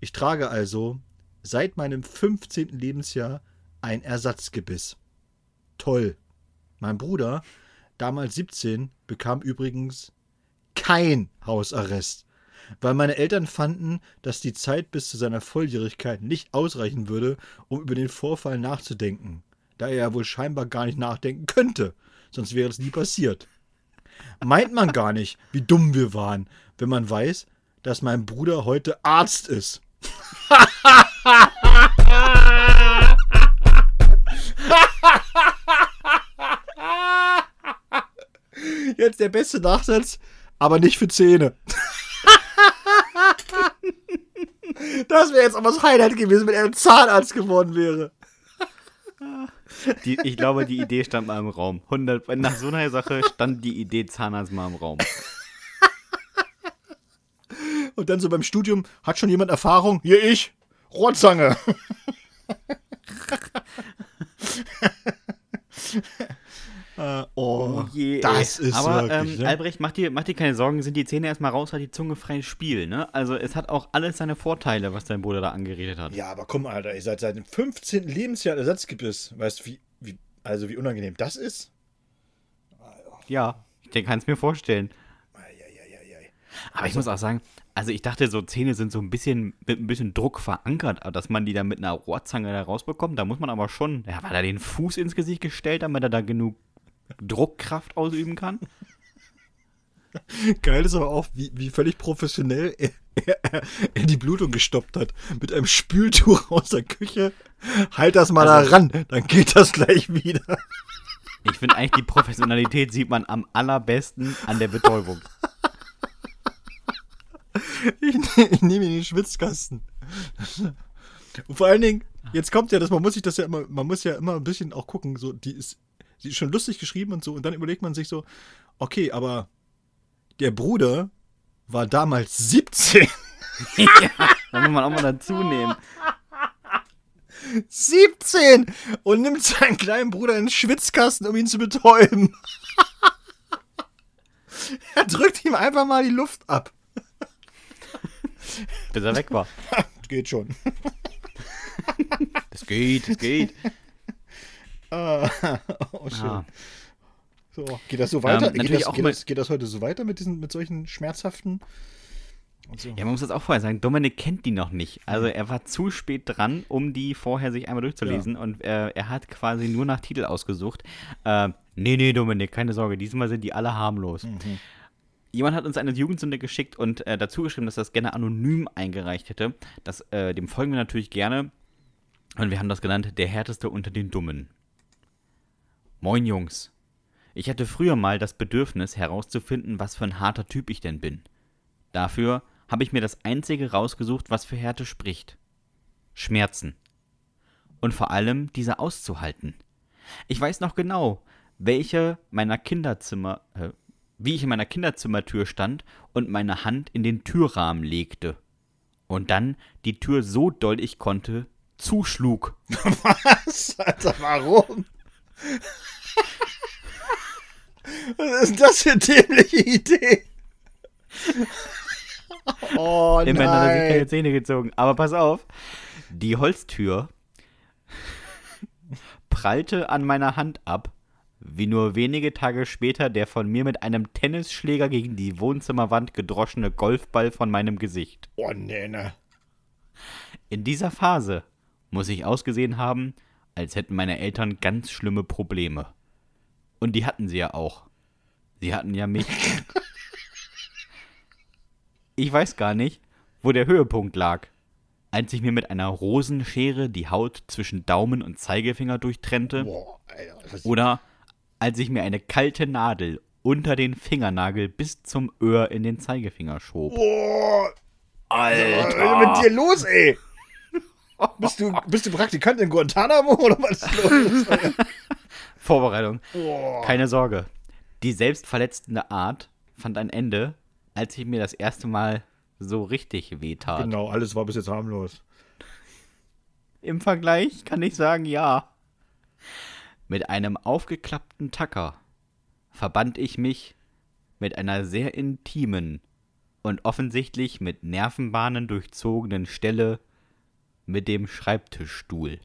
Ich trage also seit meinem 15. Lebensjahr ein Ersatzgebiss. Toll. Mein Bruder, damals 17, bekam übrigens kein Hausarrest, weil meine Eltern fanden, dass die Zeit bis zu seiner Volljährigkeit nicht ausreichen würde, um über den Vorfall nachzudenken, da er ja wohl scheinbar gar nicht nachdenken könnte, sonst wäre es nie passiert. Meint man gar nicht, wie dumm wir waren, wenn man weiß, dass mein Bruder heute Arzt ist. Jetzt der beste Nachsatz, aber nicht für Zähne. Das wäre jetzt aber das Highlight gewesen, wenn er Zahnarzt geworden wäre. Die, ich glaube, die Idee stand mal im Raum. 100, nach so einer Sache stand die Idee Zahnarzt mal im Raum. Und dann so beim Studium, hat schon jemand Erfahrung? Hier ich, Rohrzange. [LAUGHS] Uh, oh, je, das ist Aber wirklich, ähm, ne? Albrecht, mach dir, mach dir keine Sorgen, sind die Zähne erstmal raus, hat die Zunge freies Spiel, ne? Also es hat auch alles seine Vorteile, was dein Bruder da angeredet hat. Ja, aber komm, Alter, ihr seid seit dem 15. Lebensjahr Ersatzgebiss. Weißt du, wie, wie, also wie unangenehm das ist? Ja, ich kann es mir vorstellen. Aber also, ich muss auch sagen, also ich dachte, so Zähne sind so ein bisschen mit ein bisschen Druck verankert, dass man die dann mit einer Rohrzange da rausbekommt. Da muss man aber schon, ja, war da den Fuß ins Gesicht gestellt, damit er da genug Druckkraft ausüben kann. Geil ist aber auch, wie, wie völlig professionell er, er, er, die Blutung gestoppt hat. Mit einem Spültuch aus der Küche. Halt das mal also, da ran, dann geht das gleich wieder. Ich finde eigentlich, die Professionalität sieht man am allerbesten an der Betäubung. Ich, ich nehme den Schwitzkasten. Und vor allen Dingen, jetzt kommt ja das, man muss sich das ja immer, man muss ja immer ein bisschen auch gucken, so, die ist sie ist schon lustig geschrieben und so. Und dann überlegt man sich so, okay, aber der Bruder war damals 17. [LAUGHS] ja, da muss man auch mal dazu nehmen. 17! Und nimmt seinen kleinen Bruder in den Schwitzkasten, um ihn zu betäuben. [LAUGHS] er drückt ihm einfach mal die Luft ab. Bis er weg war. [LAUGHS] geht schon. das geht, das geht. Ah, [LAUGHS] oh, schön. Ah. So, geht das so weiter? Ähm, geht, das, geht, das, geht, das, heute so weiter mit diesen, mit solchen schmerzhaften? So. Ja, man muss das auch vorher sagen. Dominik kennt die noch nicht. Also er war zu spät dran, um die vorher sich einmal durchzulesen. Ja. Und äh, er hat quasi nur nach Titel ausgesucht. Äh, nee, nee, Dominik, keine Sorge. Diesmal sind die alle harmlos. Mhm. Jemand hat uns eine Jugendsünde geschickt und äh, dazu geschrieben, dass er das gerne anonym eingereicht hätte. Das, äh, dem folgen wir natürlich gerne. Und wir haben das genannt, der härteste unter den Dummen. Moin Jungs. Ich hatte früher mal das Bedürfnis herauszufinden, was für ein harter Typ ich denn bin. Dafür habe ich mir das einzige rausgesucht, was für Härte spricht. Schmerzen. Und vor allem diese auszuhalten. Ich weiß noch genau, welche meiner Kinderzimmer, äh, wie ich in meiner Kinderzimmertür stand und meine Hand in den Türrahmen legte. Und dann die Tür so doll ich konnte zuschlug. [LAUGHS] Was? Alter, warum? Was ist das für eine dämliche Idee? Oh nein. Immerhin hat er sich keine Zähne gezogen. Aber pass auf, die Holztür prallte an meiner Hand ab, wie nur wenige Tage später der von mir mit einem Tennisschläger gegen die Wohnzimmerwand gedroschene Golfball von meinem Gesicht. Oh, nee, ne. In dieser Phase muss ich ausgesehen haben, als hätten meine Eltern ganz schlimme Probleme. Und die hatten sie ja auch. Sie hatten ja mich. [LAUGHS] ich weiß gar nicht, wo der Höhepunkt lag. Als ich mir mit einer Rosenschere die Haut zwischen Daumen und Zeigefinger durchtrennte. Boah, Alter, oder als ich mir eine kalte Nadel unter den Fingernagel bis zum Öhr in den Zeigefinger schob. Boah! Alter! Was ist mit dir los, ey? [LAUGHS] Bist du, [LAUGHS] bist du Praktikant in Guantanamo oder was ist los? [LAUGHS] Vorbereitung. Oh. Keine Sorge. Die selbstverletzende Art fand ein Ende, als ich mir das erste Mal so richtig wehtat. Genau, alles war bis jetzt harmlos. Im Vergleich kann ich sagen, ja. Mit einem aufgeklappten Tacker verband ich mich mit einer sehr intimen und offensichtlich mit Nervenbahnen durchzogenen Stelle mit dem Schreibtischstuhl.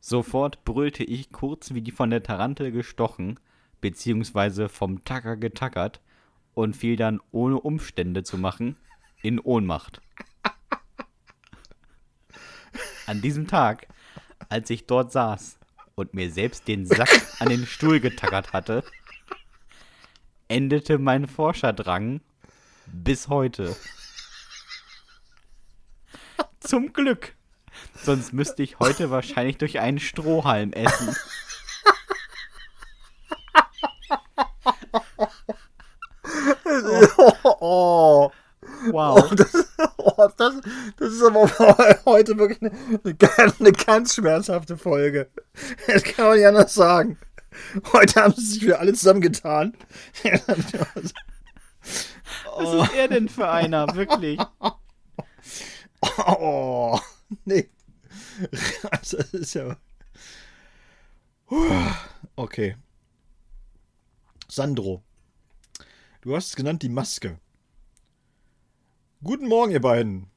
Sofort brüllte ich kurz wie die von der Tarantel gestochen, beziehungsweise vom Tacker getackert und fiel dann ohne Umstände zu machen in Ohnmacht. An diesem Tag, als ich dort saß und mir selbst den Sack an den Stuhl getackert hatte, endete mein Forscherdrang bis heute. Zum Glück. Sonst müsste ich heute wahrscheinlich durch einen Strohhalm essen. oh, [LAUGHS] Wow. Oh, das, oh, das, das, ist aber heute wirklich eine, eine, ganz schmerzhafte Folge. Das kann man nicht anders sagen. Heute haben sie sich wieder alle zusammengetan. Was ist er denn für einer, wirklich? [LAUGHS] Oh, [LAUGHS] nee. Also, das ist ja. Okay. Sandro. Du hast es genannt, die Maske. Guten Morgen, ihr beiden.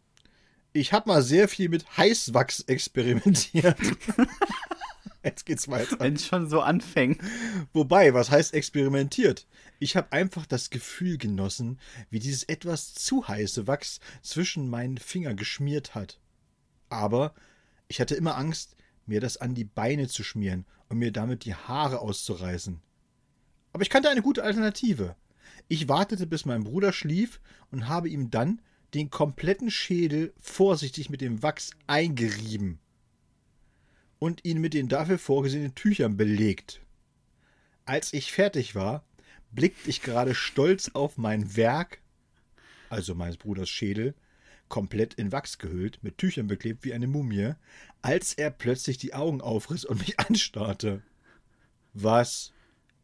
Ich habe mal sehr viel mit Heißwachs experimentiert. [LAUGHS] [LAUGHS] Jetzt geht's weiter. Wenn es schon so anfängt. Wobei, was heißt experimentiert? Ich habe einfach das Gefühl genossen, wie dieses etwas zu heiße Wachs zwischen meinen Finger geschmiert hat. Aber ich hatte immer Angst, mir das an die Beine zu schmieren und mir damit die Haare auszureißen. Aber ich kannte eine gute Alternative. Ich wartete, bis mein Bruder schlief und habe ihm dann den kompletten Schädel vorsichtig mit dem Wachs eingerieben und ihn mit den dafür vorgesehenen Tüchern belegt. Als ich fertig war, blickte ich gerade stolz auf mein Werk, also meines Bruders Schädel, komplett in Wachs gehüllt, mit Tüchern beklebt wie eine Mumie, als er plötzlich die Augen aufriss und mich [LAUGHS] anstarrte. Was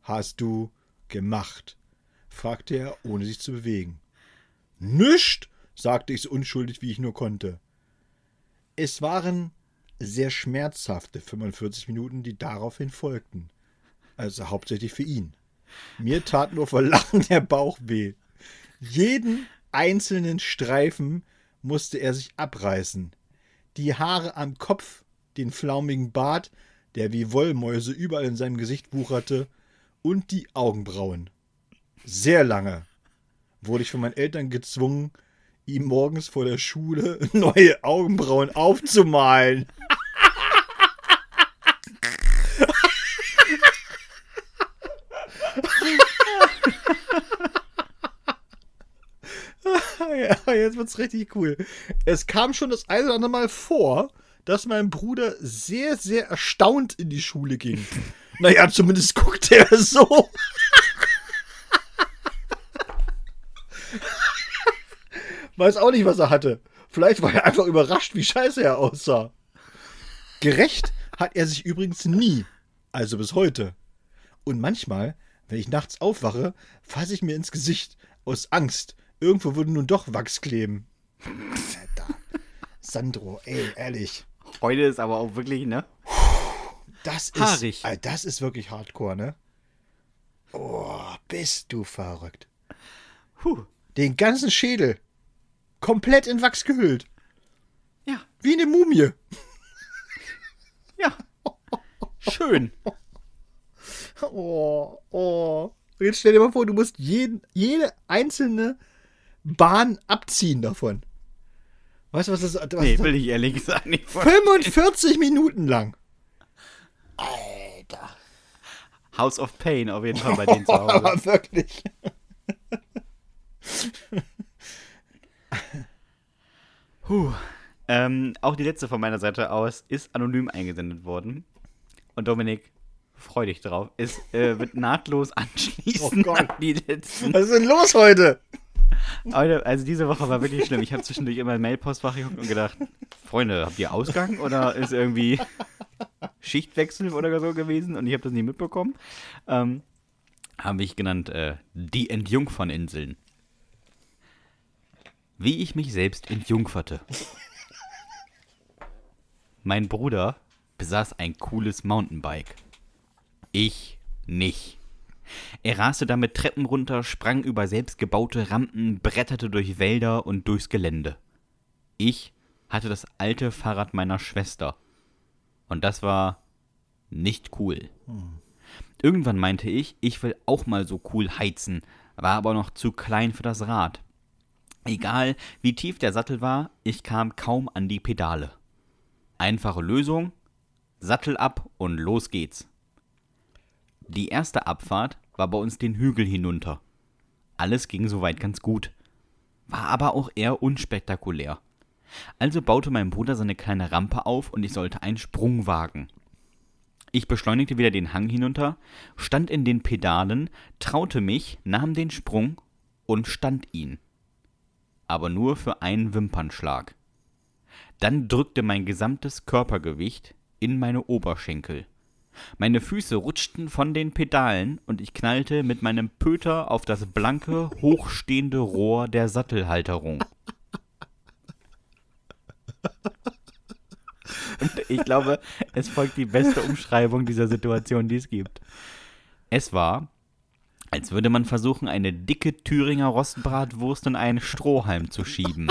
hast du gemacht? fragte er, ohne sich zu bewegen. Nüscht, sagte ich so unschuldig, wie ich nur konnte. Es waren sehr schmerzhafte 45 Minuten, die daraufhin folgten. Also hauptsächlich für ihn. Mir tat nur vor Lachen der Bauch weh. Jeden einzelnen Streifen musste er sich abreißen. Die Haare am Kopf, den flaumigen Bart, der wie Wollmäuse überall in seinem Gesicht wucherte, und die Augenbrauen. Sehr lange wurde ich von meinen Eltern gezwungen, ihm morgens vor der Schule [LAUGHS] neue Augenbrauen aufzumalen. [LAUGHS] ja, jetzt wird's richtig cool. Es kam schon das eine oder andere Mal vor, dass mein Bruder sehr, sehr erstaunt in die Schule ging. [LAUGHS] naja, zumindest guckte er so. [LAUGHS] Weiß auch nicht, was er hatte. Vielleicht war er einfach überrascht, wie scheiße er aussah. Gerecht hat er sich übrigens nie. Also bis heute. Und manchmal, wenn ich nachts aufwache, fasse ich mir ins Gesicht aus Angst. Irgendwo würde nun doch Wachs kleben. Alter. Sandro, ey, ehrlich. Heute ist aber auch wirklich, ne? Das ist, Haarig. das ist wirklich Hardcore, ne? Oh, bist du verrückt. Puh. Den ganzen Schädel komplett in Wachs gehüllt. Ja. Wie eine Mumie. Ja. Schön. Oh, oh. Jetzt stell dir mal vor, du musst jeden, jede einzelne Bahn abziehen davon. Weißt du, was das was Nee, will ich ehrlich gesagt nicht. 45 Minuten lang. Alter. House of Pain auf jeden Fall bei denen zu [LAUGHS] Hause. Aber wirklich. Puh. Ähm, auch die letzte von meiner Seite aus ist anonym eingesendet worden. Und Dominik, freu dich drauf. Es äh, wird nahtlos anschließen Oh Gott. an die letzten. Was ist denn los heute? Also diese Woche war wirklich schlimm. Ich habe zwischendurch immer im Mailpostfach geguckt und gedacht, Freunde, habt ihr Ausgang oder ist irgendwie Schichtwechsel oder so gewesen und ich habe das nie mitbekommen. Ähm, habe ich genannt äh, die Entjungferninseln. Wie ich mich selbst entjungferte. Mein Bruder besaß ein cooles Mountainbike. Ich nicht. Er raste damit Treppen runter, sprang über selbstgebaute Rampen, bretterte durch Wälder und durchs Gelände. Ich hatte das alte Fahrrad meiner Schwester. Und das war nicht cool. Irgendwann meinte ich, ich will auch mal so cool heizen, war aber noch zu klein für das Rad. Egal, wie tief der Sattel war, ich kam kaum an die Pedale. Einfache Lösung, Sattel ab und los geht's. Die erste Abfahrt war bei uns den Hügel hinunter. Alles ging soweit ganz gut, war aber auch eher unspektakulär. Also baute mein Bruder seine kleine Rampe auf und ich sollte einen Sprung wagen. Ich beschleunigte wieder den Hang hinunter, stand in den Pedalen, traute mich, nahm den Sprung und stand ihn. Aber nur für einen Wimpernschlag. Dann drückte mein gesamtes Körpergewicht in meine Oberschenkel. Meine Füße rutschten von den Pedalen und ich knallte mit meinem Pöter auf das blanke, hochstehende Rohr der Sattelhalterung. Und ich glaube, es folgt die beste Umschreibung dieser Situation, die es gibt. Es war, als würde man versuchen, eine dicke Thüringer Rostbratwurst in einen Strohhalm zu schieben.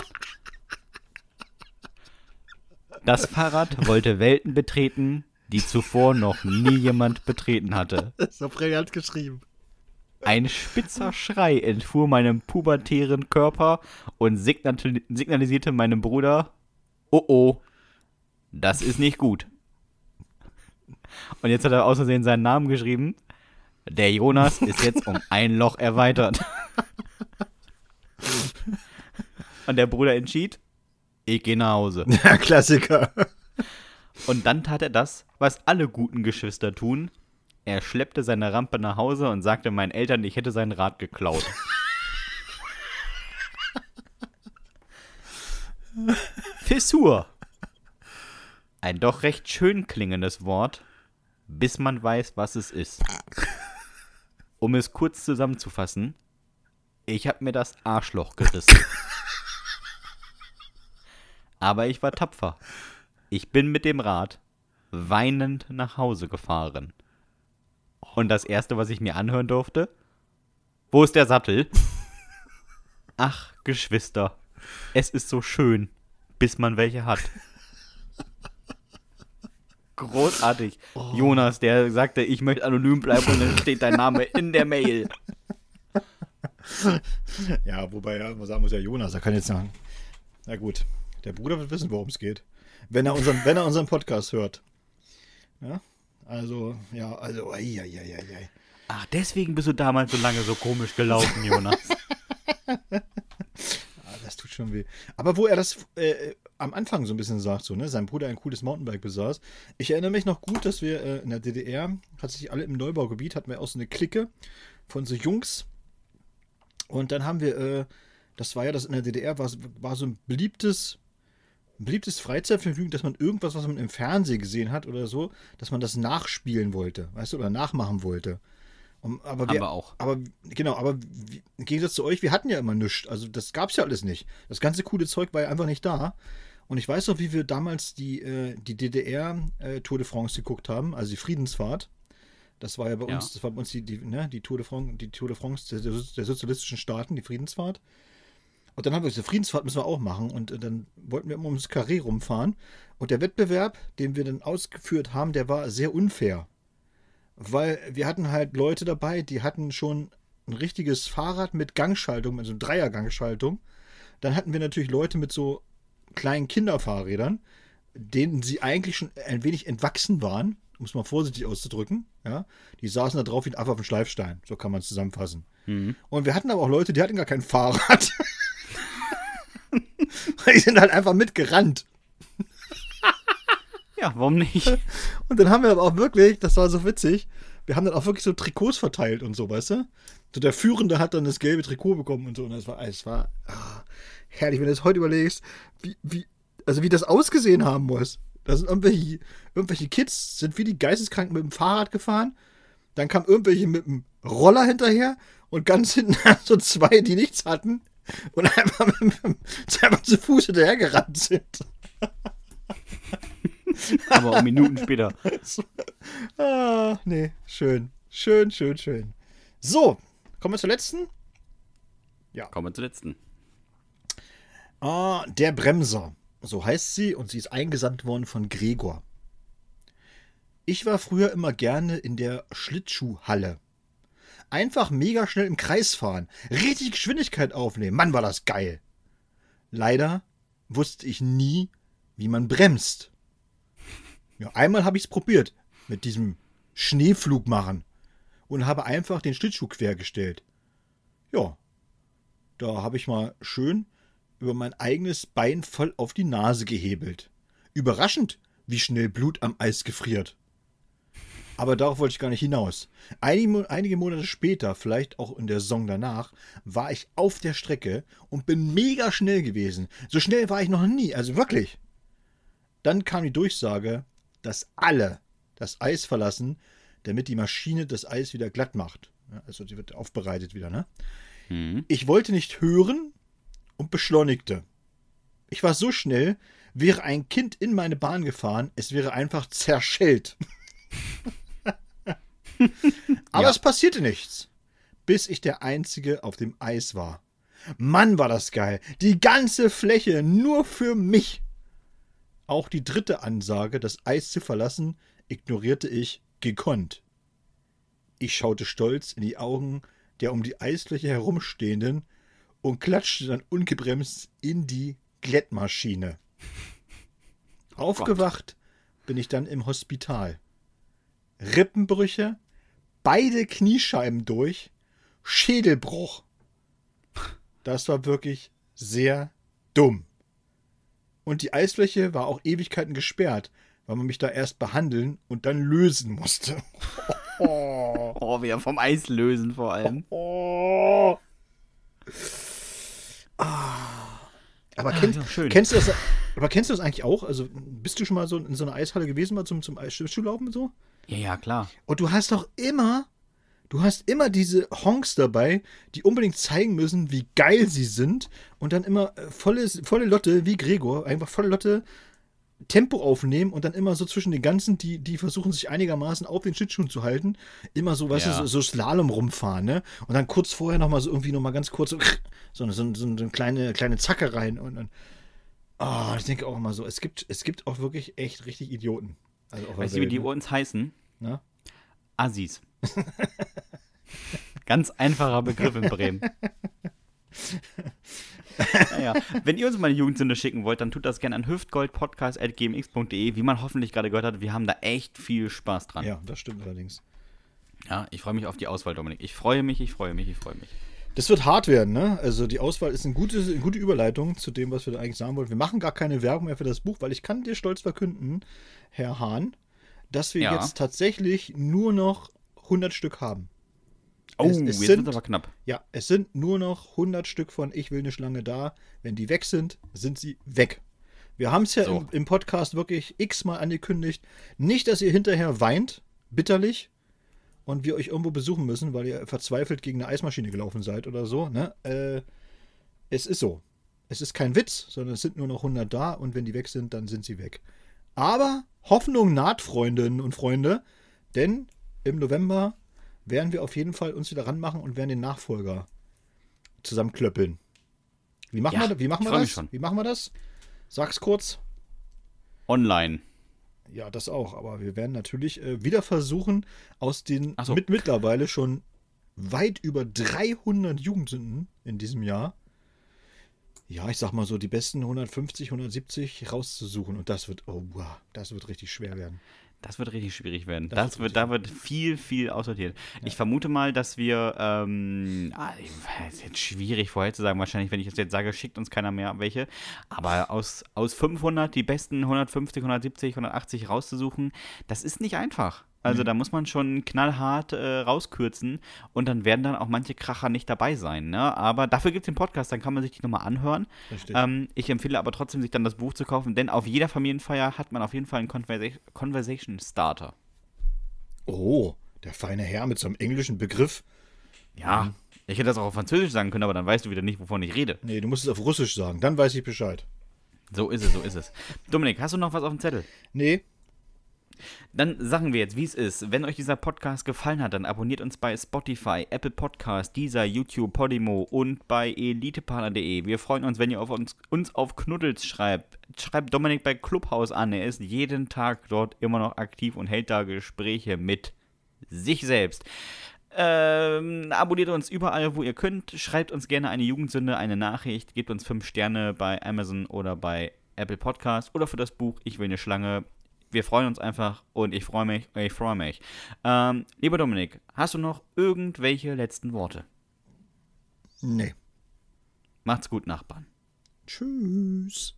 Das Fahrrad wollte Welten betreten, die zuvor noch nie jemand betreten hatte. So brillant geschrieben. Ein spitzer Schrei entfuhr meinem pubertären Körper und signal signalisierte meinem Bruder, oh oh, das ist nicht gut. Und jetzt hat er aus Versehen seinen Namen geschrieben. Der Jonas ist jetzt um ein Loch erweitert. [LAUGHS] Und der Bruder entschied, ich gehe nach Hause. Ja, Klassiker. Und dann tat er das, was alle guten Geschwister tun. Er schleppte seine Rampe nach Hause und sagte meinen Eltern, ich hätte sein Rad geklaut. [LAUGHS] Fissur. Ein doch recht schön klingendes Wort, bis man weiß, was es ist. Um es kurz zusammenzufassen, ich habe mir das Arschloch gerissen. [LAUGHS] Aber ich war tapfer. Ich bin mit dem Rad weinend nach Hause gefahren. Und das erste, was ich mir anhören durfte, wo ist der Sattel? [LAUGHS] Ach, Geschwister, es ist so schön, bis man welche hat. Großartig. Jonas, der sagte, ich möchte anonym bleiben und dann steht dein Name in der Mail. Ja, wobei ja, man sagen muss ja Jonas, er kann jetzt sagen. Na gut, der Bruder wird wissen, worum es geht. Wenn er unseren, wenn er unseren Podcast hört. Ja, also, ja, also, ei, ei, ei, ei, ei. Ach, deswegen bist du damals so lange so komisch gelaufen, Jonas. [LAUGHS] Ah, das tut schon weh. Aber wo er das äh, am Anfang so ein bisschen sagt, so, ne, sein Bruder ein cooles Mountainbike besaß. Ich erinnere mich noch gut, dass wir äh, in der DDR, hat sich alle im Neubaugebiet, hatten wir auch so eine Clique von so Jungs. Und dann haben wir, äh, das war ja das in der DDR, war, war so ein beliebtes, beliebtes Freizeitvergnügen, dass man irgendwas, was man im Fernsehen gesehen hat oder so, dass man das nachspielen wollte, weißt du, oder nachmachen wollte. Um, aber Haben wir, wir auch. Aber genau, aber wie- im Gegensatz zu euch, wir hatten ja immer nichts. Also das gab's ja alles nicht. Das ganze coole Zeug war ja einfach nicht da. Und ich weiß noch, wie wir damals die, äh, die DDR äh, Tour de France geguckt haben, also die Friedensfahrt. Das war ja bei Ja. uns, das war bei uns die, die, ne, die Tour de France, die Tour de France der, der sozialistischen Staaten, die Friedensfahrt. Und dann haben wir gesagt, Friedensfahrt müssen wir auch machen. Und äh, dann wollten wir immer ums Karree rumfahren. Und der Wettbewerb, den wir dann ausgeführt haben, der war sehr unfair. Weil wir hatten halt Leute dabei, die hatten schon ein richtiges Fahrrad mit Gangschaltung, also Dreiergangschaltung. Dann hatten wir natürlich Leute mit so kleinen Kinderfahrrädern, denen sie eigentlich schon ein wenig entwachsen waren um es mal vorsichtig auszudrücken. Ja? Die saßen da drauf wie ein Affe auf dem Schleifstein. So kann man es zusammenfassen. Mhm. Und wir hatten aber auch Leute, die hatten gar kein Fahrrad. [LAUGHS] [LAUGHS] die sind halt einfach mitgerannt. Ja, warum nicht? Und dann haben wir aber auch wirklich, das war so witzig, wir haben dann auch wirklich so Trikots verteilt und so, weißt du? So der Führende hat dann das gelbe Trikot bekommen und so. Und das war, es war ah, herrlich, wenn du das heute überlegst, wie, wie, also wie das ausgesehen haben muss. Da sind irgendwelche, irgendwelche Kids, sind wie die Geisteskranken mit dem Fahrrad gefahren. Dann kamen irgendwelche mit dem Roller hinterher und ganz hinten [LAUGHS] so zwei, die nichts hatten [LAUGHS] und einfach, mit, einfach zu Fuß hinterhergerannt sind. [LAUGHS] Aber auch Minuten später. [LAUGHS] ah, nee, schön. Schön, schön, schön. So, kommen wir zur letzten? Ja. Kommen wir zur letzten. Ah, der Bremser. So heißt sie und sie ist eingesandt worden von Gregor. Ich war früher immer gerne in der Schlittschuhhalle. Einfach mega schnell im Kreis fahren, richtig Geschwindigkeit aufnehmen. Mann, war das geil. Leider wusste ich nie, wie man bremst. Ja, einmal habe ich es probiert mit diesem Schneeflug machen und habe einfach den Schlittschuh quergestellt. Ja, da habe ich mal schön über mein eigenes Bein voll auf die Nase gehebelt. Überraschend, wie schnell Blut am Eis gefriert. Aber darauf wollte ich gar nicht hinaus. Einige, einige, Monate später, vielleicht auch in der Saison danach, war ich auf der Strecke und bin mega schnell gewesen. So schnell war ich noch nie, also wirklich. Dann kam die Durchsage, dass alle das Eis verlassen, damit die Maschine das Eis wieder glatt macht. Also sie wird aufbereitet wieder, ne? Mhm. Ich wollte nicht hören, und beschleunigte. Ich war so schnell, wäre ein Kind in meine Bahn gefahren, es wäre einfach zerschellt. [LAUGHS] Aber ja. es passierte nichts, bis ich der Einzige auf dem Eis war. Mann, war das geil. Die ganze Fläche nur für mich. Auch die dritte Ansage, das Eis zu verlassen, ignorierte ich gekonnt. Ich schaute stolz in die Augen der um die Eisfläche herumstehenden und klatschte dann ungebremst in die Glättmaschine. Aufgewacht bin ich dann im Hospital. Rippenbrüche, beide Kniescheiben durch, Schädelbruch. Das war wirklich sehr dumm. Und die Eisfläche war auch Ewigkeiten gesperrt, weil man mich da erst behandeln und dann lösen musste. Oh, [LAUGHS] oh wir vom Eis lösen vor allem. Oh. Ah. Aber ah, kennst, ja, kennst, du das, [LAUGHS] aber kennst du das eigentlich auch? Also bist du schon mal so in so einer Eishalle gewesen, mal zum, zum Eisschuhlaufen so? Ja, ja, klar. Und du hast doch immer, du hast immer diese Honks dabei, die unbedingt zeigen müssen, wie geil sie sind. Und dann immer äh, volle, volle Lotte, wie Gregor, einfach volle Lotte Tempo aufnehmen und dann immer so zwischen den ganzen, die, die versuchen sich einigermaßen auf den Schlittschuhen zu halten, immer so, weißt ja. du, so, so, Slalom rumfahren, ne? Und dann kurz vorher nochmal so irgendwie nochmal ganz kurz [LAUGHS] so, so, so, so eine kleine, kleine Zacke rein und dann. Oh, ich denke auch immer so, es gibt, es gibt auch wirklich echt richtig Idioten. Also weißt du, wie die uns heißen? Na? Assis. Ganz einfacher Begriff in Bremen. [LAUGHS] [LAUGHS] naja, wenn ihr uns mal eine Jugendsünde schicken wollt, dann tut das gerne an hüftgoldpodcast.gmx.de. Wie man hoffentlich gerade gehört hat, wir haben da echt viel Spaß dran. Ja, das stimmt allerdings. Ja, ich freue mich auf die Auswahl, Dominik. Ich freue mich, ich freue mich, ich freue mich. Das wird hart werden, ne? Also die Auswahl ist eine gute, eine gute Überleitung zu dem, was wir da eigentlich sagen wollten. Wir machen gar keine Werbung mehr für das Buch, weil ich kann dir stolz verkünden, Herr Hahn, dass wir ja. jetzt tatsächlich nur noch 100 Stück haben. Oh, es, es jetzt sind, wird aber knapp. Ja, es sind nur noch 100 Stück von Ich will eine Schlange da. Wenn die weg sind, sind sie weg. Wir haben es ja so. im, im, Podcast wirklich x-mal angekündigt. Nicht, dass ihr hinterher weint, bitterlich, und wir euch irgendwo besuchen müssen, weil ihr verzweifelt gegen eine Eismaschine gelaufen seid oder so. Ne? Äh, es ist so. Es ist kein Witz, sondern es sind nur noch 100 da und wenn die weg sind, dann sind sie weg. Aber Hoffnung naht, Freundinnen und Freunde, denn im November werden wir auf jeden Fall uns wieder ranmachen und werden den Nachfolger zusammenklöppeln. Wie machen ja, wir, wie machen wir das? Wie machen wir das? Sag's kurz. Online. Ja, das auch. Aber wir werden natürlich äh, wieder versuchen, aus den so. mit mittlerweile schon weit über 300 Jugendsünden in diesem Jahr, ja, ich sag mal so, die besten 150, 170 rauszusuchen. Und das wird, oh, wow, das wird richtig schwer werden. Das wird richtig schwierig werden. Das, das wird, da wird viel, viel aussortiert. Ja. Ich vermute mal, dass wir, ähm, ah, ist jetzt schwierig vorherzusagen, wahrscheinlich, wenn ich das jetzt sage, schickt uns keiner mehr welche. Aber aus, aus 500 die besten 150, 170, 180 rauszusuchen, das ist nicht einfach. Also mhm. da muss man schon knallhart äh, rauskürzen und dann werden dann auch manche Kracher nicht dabei sein. Ne? Aber dafür gibt es den Podcast, dann kann man sich die nochmal anhören. Ähm, ich empfehle aber trotzdem, sich dann das Buch zu kaufen, denn auf jeder Familienfeier hat man auf jeden Fall einen Conversa Conversation Starter. Oh, der feine Herr mit so einem englischen Begriff. Ja, ich hätte das auch auf Französisch sagen können, aber dann weißt du wieder nicht, wovon ich rede. Nee, du musst es auf Russisch sagen, dann weiß ich Bescheid. So ist es, so ist es. Dominik, hast du noch was auf dem Zettel? Nee, dann sagen wir jetzt, wie es ist. Wenn euch dieser Podcast gefallen hat, dann abonniert uns bei Spotify, Apple Podcast, dieser YouTube, Podimo und bei elitepartner.de. Wir freuen uns, wenn ihr auf uns, uns auf Knuddels schreibt. Schreibt Dominik bei Clubhouse an. Er ist jeden Tag dort immer noch aktiv und hält da Gespräche mit sich selbst. Ähm, abonniert uns überall, wo ihr könnt. Schreibt uns gerne eine Jugendsünde, eine Nachricht. Gebt uns 5 Sterne bei Amazon oder bei Apple Podcast oder für das Buch Ich will eine Schlange wir freuen uns einfach und ich freue mich, ich freue mich. Ähm, lieber Dominik, hast du noch irgendwelche letzten Worte? Nee. Macht's gut, Nachbarn. Tschüss.